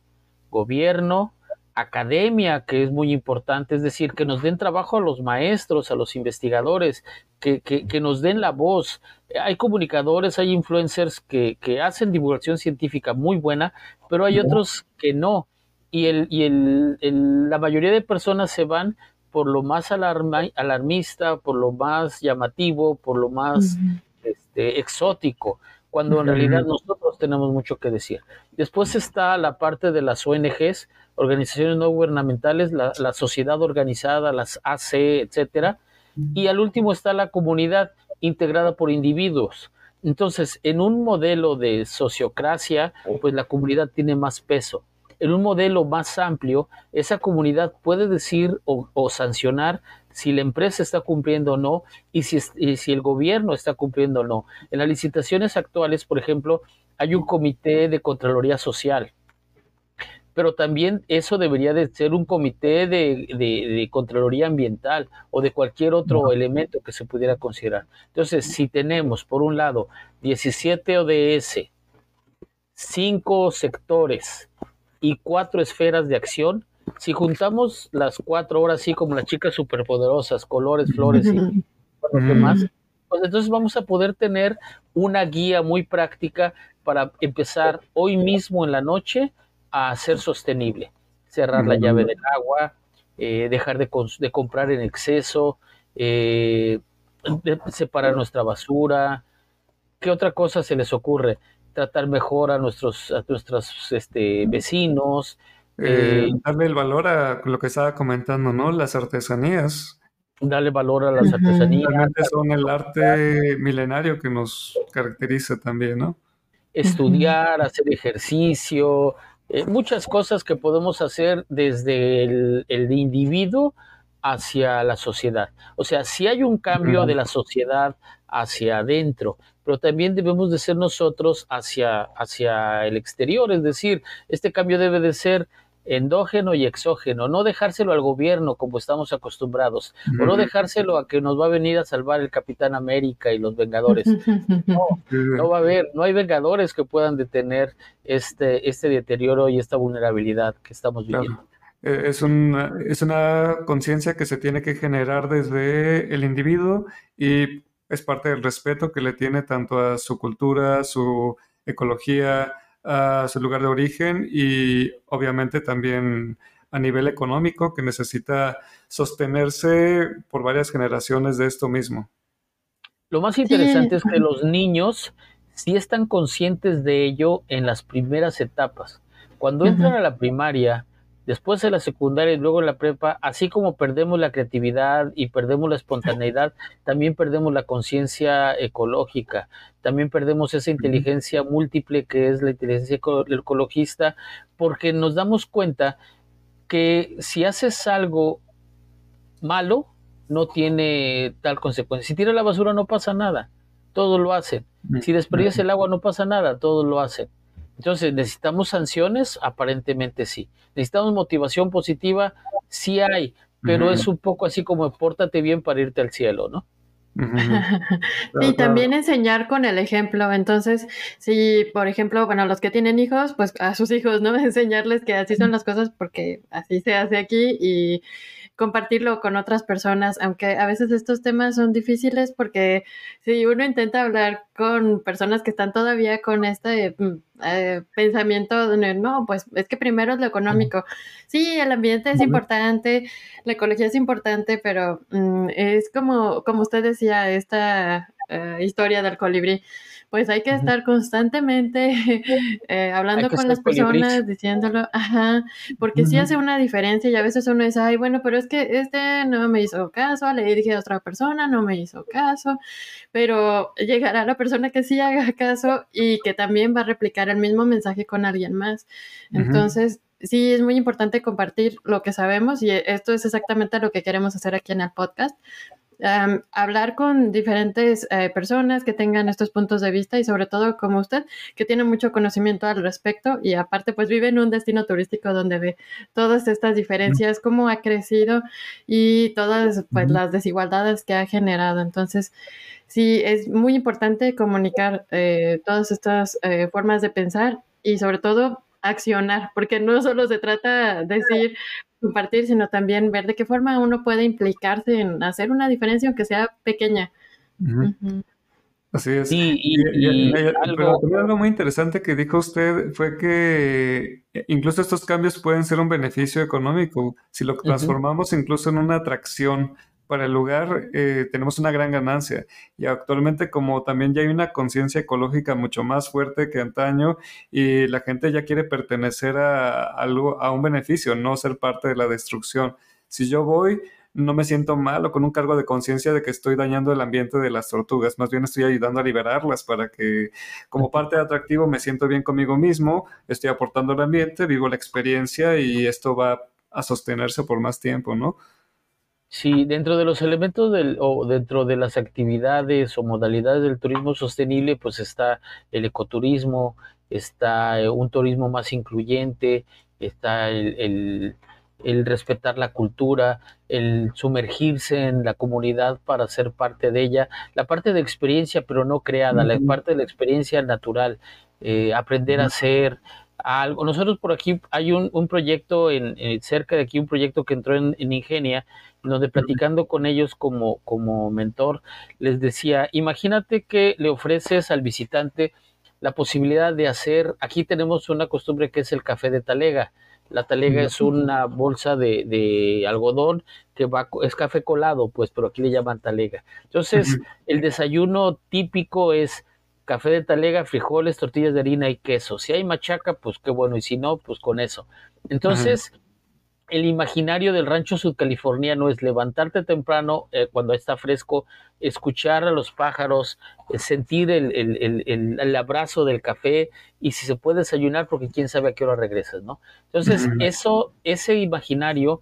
gobierno, academia, que es muy importante, es decir, que nos den trabajo a los maestros, a los investigadores, que, que, nos den la voz. Hay comunicadores, hay influencers que, que, hacen divulgación científica muy buena, pero hay otros que no. Y, el, y el, la mayoría de personas se van por lo más alarmista, por lo más llamativo, por lo más este, exótico cuando en realidad nosotros tenemos mucho que decir. Después está la parte de las ONGs, organizaciones no gubernamentales, la, sociedad organizada, las AC, etcétera, y al último está la comunidad integrada por individuos. Entonces, en un modelo de sociocracia, pues la comunidad tiene más peso. En un modelo más amplio, esa comunidad puede decir o, sancionar si la empresa está cumpliendo o no y si, y si el gobierno está cumpliendo o no. En las licitaciones actuales, por ejemplo, hay un comité de Contraloría Social pero también eso debería de ser un comité de, de, Contraloría Ambiental o de cualquier otro elemento que se pudiera considerar. Entonces, si tenemos, por un lado, 17 ODS, 5 sectores y 4 esferas de acción, si juntamos las cuatro horas, así como las chicas superpoderosas, colores, flores y lo demás, pues entonces vamos a poder tener una guía muy práctica para empezar hoy mismo en la noche a ser sostenible. Cerrar la llave del agua, eh, dejar de, comprar en exceso, eh, separar nuestra basura. ¿Qué otra cosa se les ocurre? Tratar mejor a nuestros, a nuestros este, vecinos. Eh, darle el valor a lo que estaba comentando, ¿no? Las artesanías. Darle valor a las artesanías. Realmente son el arte milenario que nos caracteriza también, ¿no? Estudiar, hacer ejercicio, eh, muchas cosas que podemos hacer desde el, individuo hacia la sociedad. O sea, si hay un cambio de la sociedad hacia adentro, pero también debemos de ser nosotros hacia, hacia el exterior, es decir, este cambio debe de ser endógeno y exógeno, no dejárselo al gobierno como estamos acostumbrados, o no dejárselo a que nos va a venir a salvar el Capitán América y los Vengadores. No, no va a haber, no hay Vengadores que puedan detener este, este deterioro y esta vulnerabilidad que estamos viviendo. Eh, es una, es una conciencia que se tiene que generar desde el individuo y es parte del respeto que le tiene tanto a su cultura, su ecología, a su lugar de origen y obviamente también a nivel económico que necesita sostenerse por varias generaciones de esto mismo. Lo más interesante es que los niños sí están conscientes de ello en las primeras etapas. Cuando entran a la primaria, después de la secundaria y luego en la prepa, así como perdemos la creatividad y perdemos la espontaneidad, también perdemos la conciencia ecológica, también perdemos esa inteligencia múltiple que es la inteligencia ecologista, porque nos damos cuenta que si haces algo malo, no tiene tal consecuencia. Si tira la basura no pasa nada, todo lo hacen. Si desperdicias el agua no pasa nada, todo lo hacen. Entonces, ¿necesitamos sanciones? Aparentemente sí. ¿Necesitamos motivación positiva? Sí hay, pero es un poco así como pórtate bien para irte al cielo, ¿no? y también enseñar con el ejemplo. Entonces, si, por ejemplo, bueno, los que tienen hijos, pues a sus hijos, ¿no? Enseñarles que así son las cosas porque así se hace aquí y compartirlo con otras personas, aunque a veces estos temas son difíciles porque si uno intenta hablar con personas que están todavía con este mm, eh, pensamiento de no, pues es que primero es lo económico. Sí, el ambiente es importante, la ecología es importante, pero mm, es como, como usted decía, esta eh, historia del colibrí pues hay que estar constantemente eh, hablando con las personas, diciéndolo, ajá, porque sí hace una diferencia y a veces uno dice, ay, bueno, pero es que este no me hizo caso, le dije a otra persona, no me hizo caso, pero llegará la persona que sí haga caso y que también va a replicar el mismo mensaje con alguien más. Entonces, sí es muy importante compartir lo que sabemos y esto es exactamente lo que queremos hacer aquí en el podcast, hablar con diferentes eh, personas que tengan estos puntos de vista y sobre todo como usted, que tiene mucho conocimiento al respecto y aparte pues vive en un destino turístico donde ve todas estas diferencias, cómo ha crecido y todas pues las desigualdades que ha generado. Entonces, sí, es muy importante comunicar eh, todas estas eh, formas de pensar y sobre todo accionar, porque no solo se trata de decir, compartir, sino también ver de qué forma uno puede implicarse en hacer una diferencia, aunque sea pequeña. Así es. Y, algo... Pero algo muy interesante que dijo usted fue que incluso estos cambios pueden ser un beneficio económico si lo transformamos incluso en una atracción para el lugar eh, tenemos una gran ganancia. Y actualmente como también ya hay una conciencia ecológica mucho más fuerte que antaño y la gente ya quiere pertenecer a, algo, a un beneficio, no ser parte de la destrucción. Si yo voy, no me siento mal o con un cargo de conciencia de que estoy dañando el ambiente de las tortugas, más bien estoy ayudando a liberarlas para que como parte de atractivo me siento bien conmigo mismo, estoy aportando al ambiente, vivo la experiencia y esto va a sostenerse por más tiempo, ¿no? Sí, dentro de los elementos del, o dentro de las actividades o modalidades del turismo sostenible, pues está el ecoturismo, está eh, un turismo más incluyente, está el, el, respetar la cultura, el sumergirse en la comunidad para ser parte de ella, la parte de experiencia pero no creada, la parte de la experiencia natural, eh, aprender a ser algo. Nosotros por aquí hay un, un proyecto en, cerca de aquí, un proyecto que entró en, en Ingenia, donde platicando con ellos como, como mentor, les decía, imagínate que le ofreces al visitante la posibilidad de hacer, aquí tenemos una costumbre que es el café de talega. La talega es una bolsa de, de, algodón que va, es café colado, pues, pero aquí le llaman talega. Entonces, el desayuno típico es café de talega, frijoles, tortillas de harina y queso. Si hay machaca, pues qué bueno, y si no, pues con eso. Entonces, el imaginario del rancho sudcaliforniano es levantarte temprano eh, cuando está fresco, escuchar a los pájaros, eh, sentir el, abrazo del café y si se puede desayunar porque quién sabe a qué hora regresas, ¿no? Entonces, eso, ese imaginario,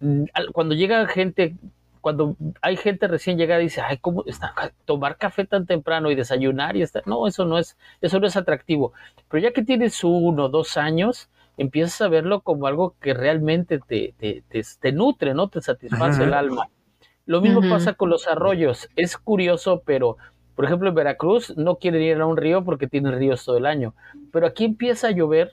mm, cuando llega gente, cuando hay gente recién llegada y dice, ay, ¿cómo está tomar café tan temprano y desayunar y estar? No, eso no es, eso no es atractivo. Pero ya que tienes uno, dos años, empiezas a verlo como algo que realmente te, te, te, nutre, ¿no? Te satisface el alma. Lo mismo pasa con los arroyos. Es curioso, pero, por ejemplo, en Veracruz no quieren ir a un río porque tienen ríos todo el año. Pero aquí empieza a llover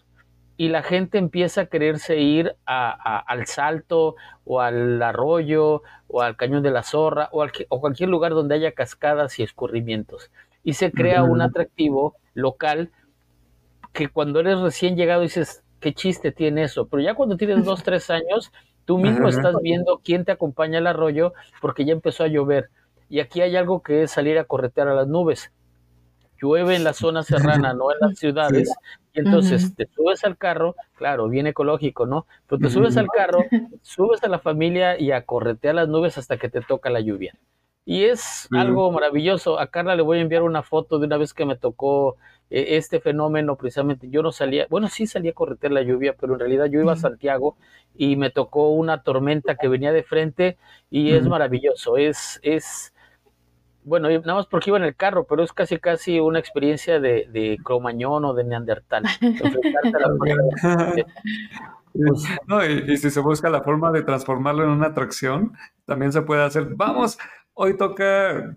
y la gente empieza a quererse ir a, al salto o al arroyo o al cañón de la zorra o, o cualquier lugar donde haya cascadas y escurrimientos. Y se crea un atractivo local que cuando eres recién llegado dices, qué chiste tiene eso, pero ya cuando tienes dos, tres años, tú mismo estás viendo quién te acompaña al arroyo porque ya empezó a llover. Y aquí hay algo que es salir a corretear a las nubes. Llueve en la zona serrana, no en las ciudades, y entonces te subes al carro, claro, bien ecológico, ¿no? Pero te subes al carro, subes a la familia y a corretear las nubes hasta que te toca la lluvia. Y es algo maravilloso. A Carla le voy a enviar una foto de una vez que me tocó eh, este fenómeno, precisamente. Yo no salía, bueno, sí salía a corretear la lluvia, pero en realidad yo iba a Santiago y me tocó una tormenta que venía de frente y es maravilloso. Es, es, bueno, nada más porque iba en el carro, pero es casi casi una experiencia de, de cromañón o de neandertal. Pues, y, y, si se busca la forma de transformarlo en una atracción, también se puede hacer. Vamos, hoy toca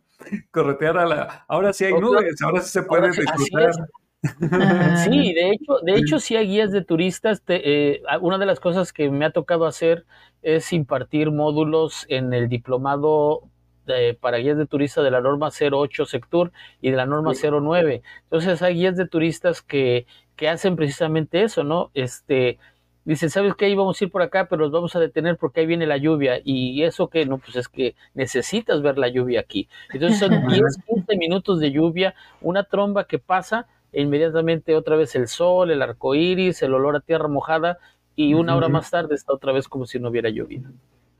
corretear a la... Ahora sí hay nubes, ahora sí se puede disfrutar. Sí, de hecho, de hecho sí hay guías de turistas. Eh, una de las cosas que me ha tocado hacer es impartir módulos en el diplomado para guías de turistas de la norma 08 Sectur y de la norma 09. Entonces hay guías de turistas que, que hacen precisamente eso, ¿no? Este, Dice, ¿sabes qué? Íbamos a ir por acá, pero nos vamos a detener porque ahí viene la lluvia. Y eso que, no, pues es que necesitas ver la lluvia aquí. Entonces son 10, 15 minutos de lluvia, una tromba que pasa, e inmediatamente otra vez el sol, el arco iris, el olor a tierra mojada, y una hora más tarde está otra vez como si no hubiera llovido.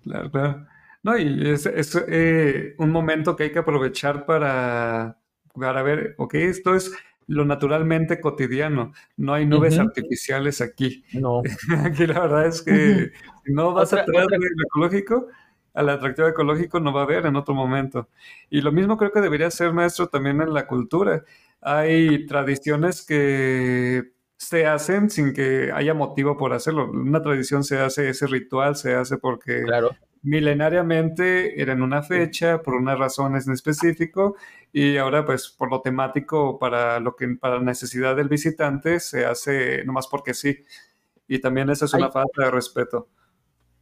Claro, claro. No, y es, es eh, un momento que hay que aprovechar para, para ver, ok, esto es lo naturalmente cotidiano. No hay nubes artificiales aquí. No. aquí la verdad es que si no vas a atrás del ecológico, al atractivo ecológico no va a haber en otro momento. Y lo mismo creo que debería ser, maestro, también en la cultura. Hay tradiciones que se hacen sin que haya motivo por hacerlo. Una tradición se hace, ese ritual se hace porque claro milenariamente era en una fecha, por unas razones en específico, y ahora pues por lo temático, para lo que para la necesidad del visitante, se hace nomás porque sí. Y también esa es una falta de respeto.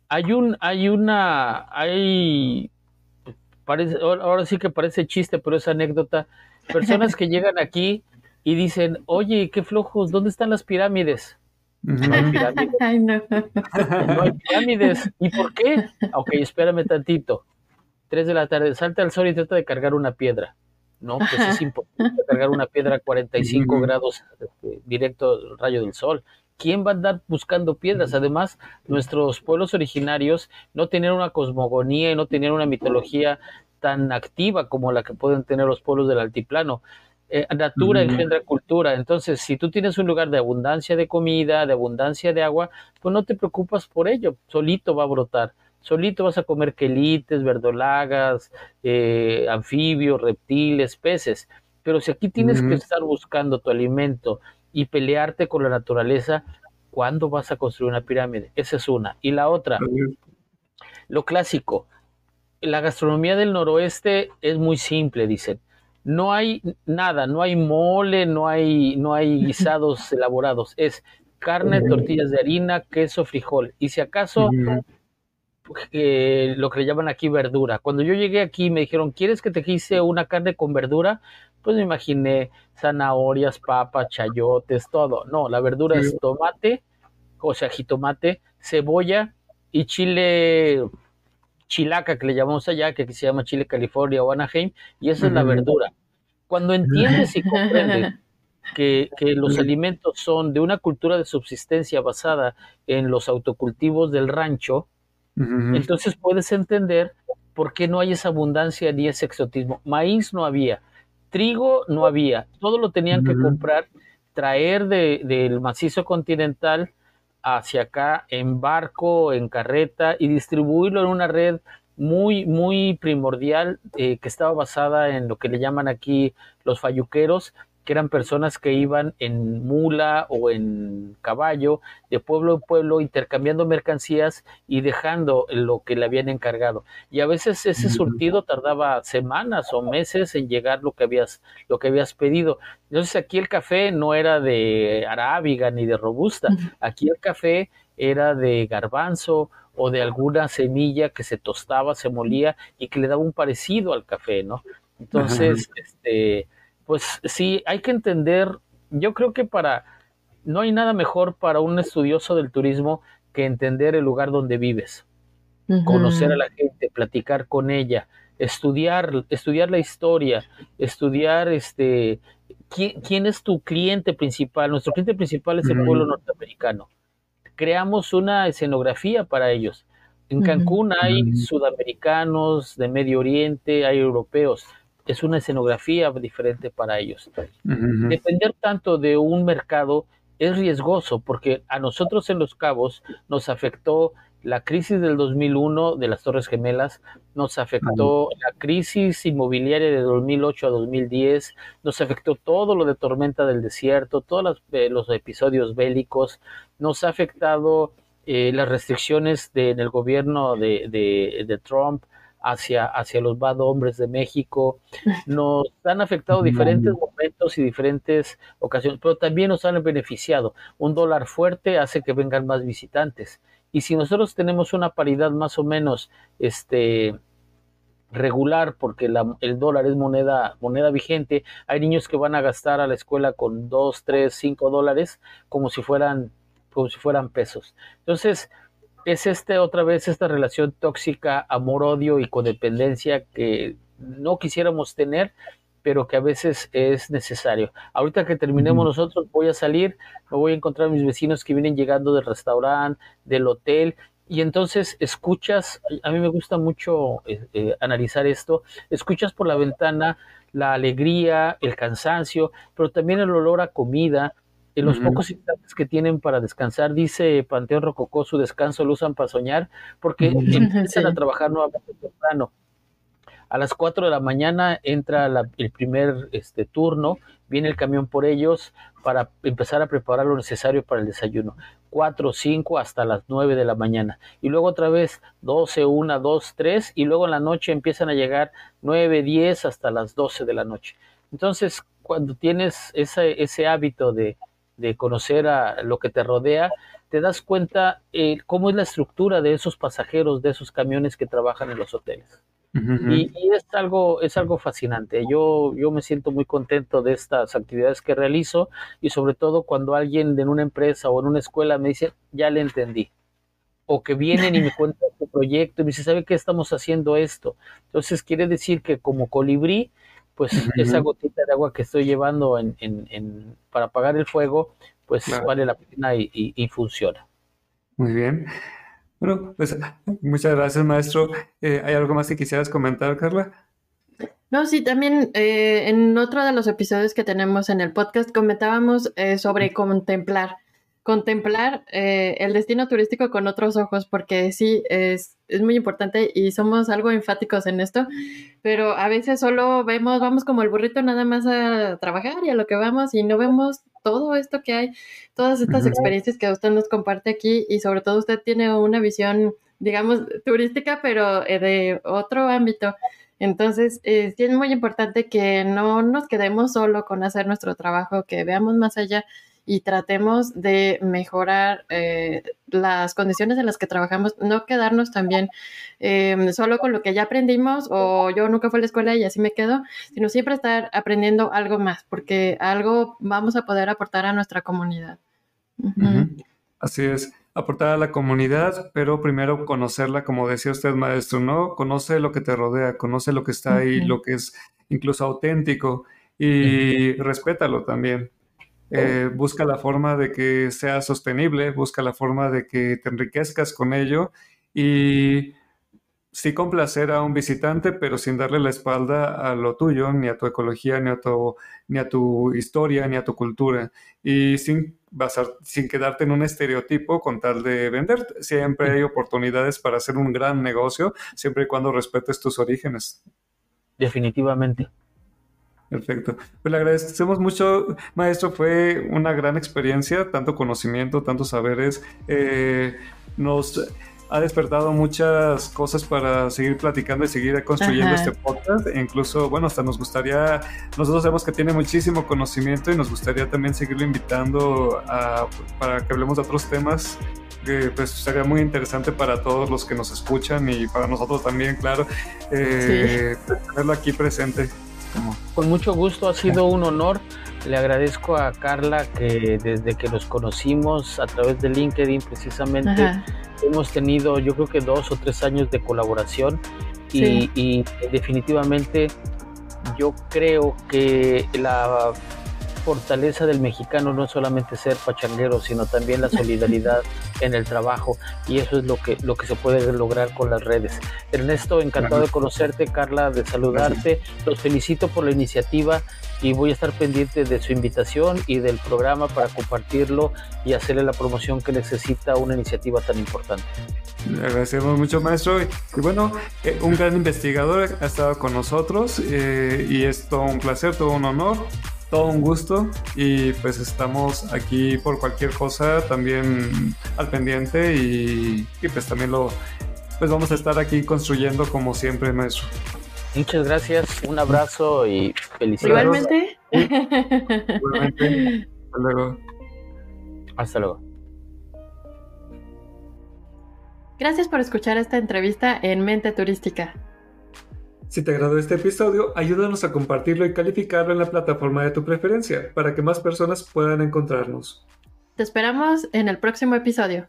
Hay un, hay una, hay, parece, ahora sí que parece chiste, pero es anécdota. Personas que llegan aquí y dicen, oye, qué flojos, ¿dónde están las pirámides? No hay pirámides. no. hay pirámides. ¿Y por qué? Ok, espérame tantito. Tres de la tarde, salta al sol y trata de cargar una piedra. No, pues es imposible cargar una piedra a 45 grados este, directo rayo del sol. ¿Quién va a andar buscando piedras? Además, nuestros pueblos originarios no tenían una cosmogonía y no tenían una mitología tan activa como la que pueden tener los pueblos del altiplano. Eh, natura engendra cultura. Entonces, si tú tienes un lugar de abundancia de comida, de abundancia de agua, pues no te preocupas por ello, solito va a brotar. Solito vas a comer quelites, verdolagas, eh, anfibios, reptiles, peces. Pero si aquí tienes que estar buscando tu alimento y pelearte con la naturaleza, ¿cuándo vas a construir una pirámide? Esa es una. Y la otra, lo clásico. La gastronomía del noroeste es muy simple, dicen no hay nada, no hay mole, no hay, no hay guisados elaborados, es carne, tortillas de harina, queso, frijol. Y si acaso eh, lo que le llaman aquí verdura. Cuando yo llegué aquí me dijeron, ¿quieres que te quise una carne con verdura? Pues me imaginé zanahorias, papas, chayotes, todo. No, la verdura es tomate, o sea, jitomate, cebolla y chile chilaca que le llamamos allá, que aquí se llama Chile California o Anaheim, y esa es la verdura. Cuando entiendes y comprendes que, los alimentos son de una cultura de subsistencia basada en los autocultivos del rancho, entonces puedes entender por qué no hay esa abundancia ni ese exotismo. Maíz no había, trigo no había, todo lo tenían que comprar, traer del macizo continental hacia acá en barco, en carreta y distribuirlo en una red muy, muy primordial eh, que estaba basada en lo que le llaman aquí los falluqueros, que eran personas que iban en mula o en caballo de pueblo en pueblo intercambiando mercancías y dejando lo que le habían encargado. Y a veces ese surtido tardaba semanas o meses en llegar lo que habías, lo que habías pedido. Entonces aquí el café no era de arábiga ni de robusta, aquí el café era de garbanzo o de alguna semilla que se tostaba, se molía y que le daba un parecido al café, ¿no? Entonces, este pues sí, hay que entender, yo creo que para, no hay nada mejor para un estudioso del turismo que entender el lugar donde vives, conocer a la gente, platicar con ella, estudiar, estudiar la historia, estudiar este quién, es tu cliente principal. Nuestro cliente principal es el pueblo norteamericano. Creamos una escenografía para ellos. En Cancún hay sudamericanos, de Medio Oriente, hay europeos. Es una escenografía diferente para ellos. Depender tanto de un mercado es riesgoso porque a nosotros en Los Cabos nos afectó la crisis del 2001 de las Torres Gemelas, nos afectó la crisis inmobiliaria de 2008 a 2010, nos afectó todo lo de Tormenta del Desierto, todos eh, los, episodios bélicos, nos ha afectado eh, las restricciones de, en el gobierno de, de Trump, hacia, hacia los bad hombres de México. Nos han afectado diferentes momentos y diferentes ocasiones, pero también nos han beneficiado. Un dólar fuerte hace que vengan más visitantes. Y si nosotros tenemos una paridad más o menos este, regular, porque el dólar es moneda, moneda vigente, hay niños que van a gastar a la escuela con 2, 3, 5 dólares como si fueran, como si fueran pesos. Entonces, es este otra vez esta relación tóxica, amor, odio y codependencia que no quisiéramos tener, pero que a veces es necesario. Ahorita que terminemos nosotros, voy a salir, me voy a encontrar a mis vecinos que vienen llegando del restaurante, del hotel, y entonces escuchas, a mí me gusta mucho eh, eh, analizar esto, escuchas por la ventana la alegría, el cansancio, pero también el olor a comida, en los pocos instantes que tienen para descansar, dice Panteón Rococó, su descanso lo usan para soñar, porque empiezan a trabajar nuevamente temprano. A las 4 de la mañana entra el primer este, turno, viene el camión por ellos para empezar a preparar lo necesario para el desayuno. 4, 5 hasta las 9 de la mañana. Y luego otra vez 12, 1, 2, 3 y luego en la noche empiezan a llegar 9, 10 hasta las 12 de la noche. Entonces, cuando tienes ese, ese hábito de, de conocer a lo que te rodea, te das cuenta eh, cómo es la estructura de esos pasajeros, de esos camiones que trabajan en los hoteles. y, es algo, es algo fascinante. Yo, yo me siento muy contento de estas actividades que realizo y sobre todo cuando alguien en una empresa o en una escuela me dice, ya le entendí. O que vienen y me cuentan su proyecto y me dice, ¿sabe qué estamos haciendo esto? Entonces quiere decir que como colibrí pues esa gotita de agua que estoy llevando en, en, para apagar el fuego, pues vale la pena y, funciona. Muy bien. Bueno, pues muchas gracias, maestro. Eh, ¿Hay algo más que quisieras comentar, Carla? No, sí, también eh, en otro de los episodios que tenemos en el podcast comentábamos eh, sobre contemplar contemplar eh, el destino turístico con otros ojos, porque sí, es, es, muy importante y somos algo enfáticos en esto, pero a veces solo vemos, vamos como el burrito nada más a trabajar y a lo que vamos y no vemos todo esto que hay, todas estas experiencias que usted nos comparte aquí y sobre todo usted tiene una visión, digamos, turística, pero eh, de otro ámbito. Entonces, eh, sí es muy importante que no nos quedemos solo con hacer nuestro trabajo, que veamos más allá y tratemos de mejorar eh, las condiciones en las que trabajamos, no quedarnos también em, solo con lo que ya aprendimos o yo nunca fui a la escuela y así me quedo, sino siempre estar aprendiendo algo más, porque algo vamos a poder aportar a nuestra comunidad. Así es, aportar a la comunidad, pero primero conocerla, como decía usted, maestro, ¿no? Conoce lo que te rodea, conoce lo que está ahí, lo que es incluso auténtico y respétalo también eh, busca la forma de que sea sostenible, busca la forma de que te enriquezcas con ello y sí complacer a un visitante, pero sin darle la espalda a lo tuyo, ni a tu ecología, ni a tu, ni a tu historia, ni a tu cultura, y sin, basar, sin quedarte en un estereotipo con tal de vender. Siempre hay oportunidades para hacer un gran negocio, siempre y cuando respetes tus orígenes. Definitivamente. Perfecto. Pues le agradecemos mucho, maestro. Fue una gran experiencia, tanto conocimiento, tantos saberes. Eh, nos ha despertado muchas cosas para seguir platicando y seguir construyendo este podcast. E incluso, bueno, hasta nos gustaría, nosotros sabemos que tiene muchísimo conocimiento y nos gustaría también seguirlo invitando para que hablemos de otros temas que pues sería muy interesante para todos los que nos escuchan y para nosotros también, claro, eh, tenerlo aquí presente. Con mucho gusto, ha sido un honor. Le agradezco a Carla que desde que nos conocimos a través de LinkedIn precisamente hemos tenido yo creo que dos o tres años de colaboración. Y definitivamente yo creo que la fortaleza del mexicano no es solamente ser pachanguero, sino también la solidaridad en el trabajo y eso es lo que, lo que se puede lograr con las redes. Ernesto, encantado de conocerte, Carla, de saludarte, los felicito por la iniciativa y voy a estar pendiente de su invitación y del programa para compartirlo y hacerle la promoción que necesita una iniciativa tan importante. Le agradecemos mucho, maestro. Y bueno, eh, un gran investigador ha estado con nosotros eh, y es todo un placer, todo un honor todo un gusto y pues estamos aquí por cualquier cosa también al pendiente y, pues también lo pues vamos a estar aquí construyendo como siempre maestro. Muchas gracias, un abrazo y felicidades. Igualmente. Igualmente. Hasta luego. Hasta luego. Gracias por escuchar esta entrevista en Mente Turística. Si te agradó este episodio, ayúdanos a compartirlo y calificarlo en la plataforma de tu preferencia para que más personas puedan encontrarnos. Te esperamos en el próximo episodio.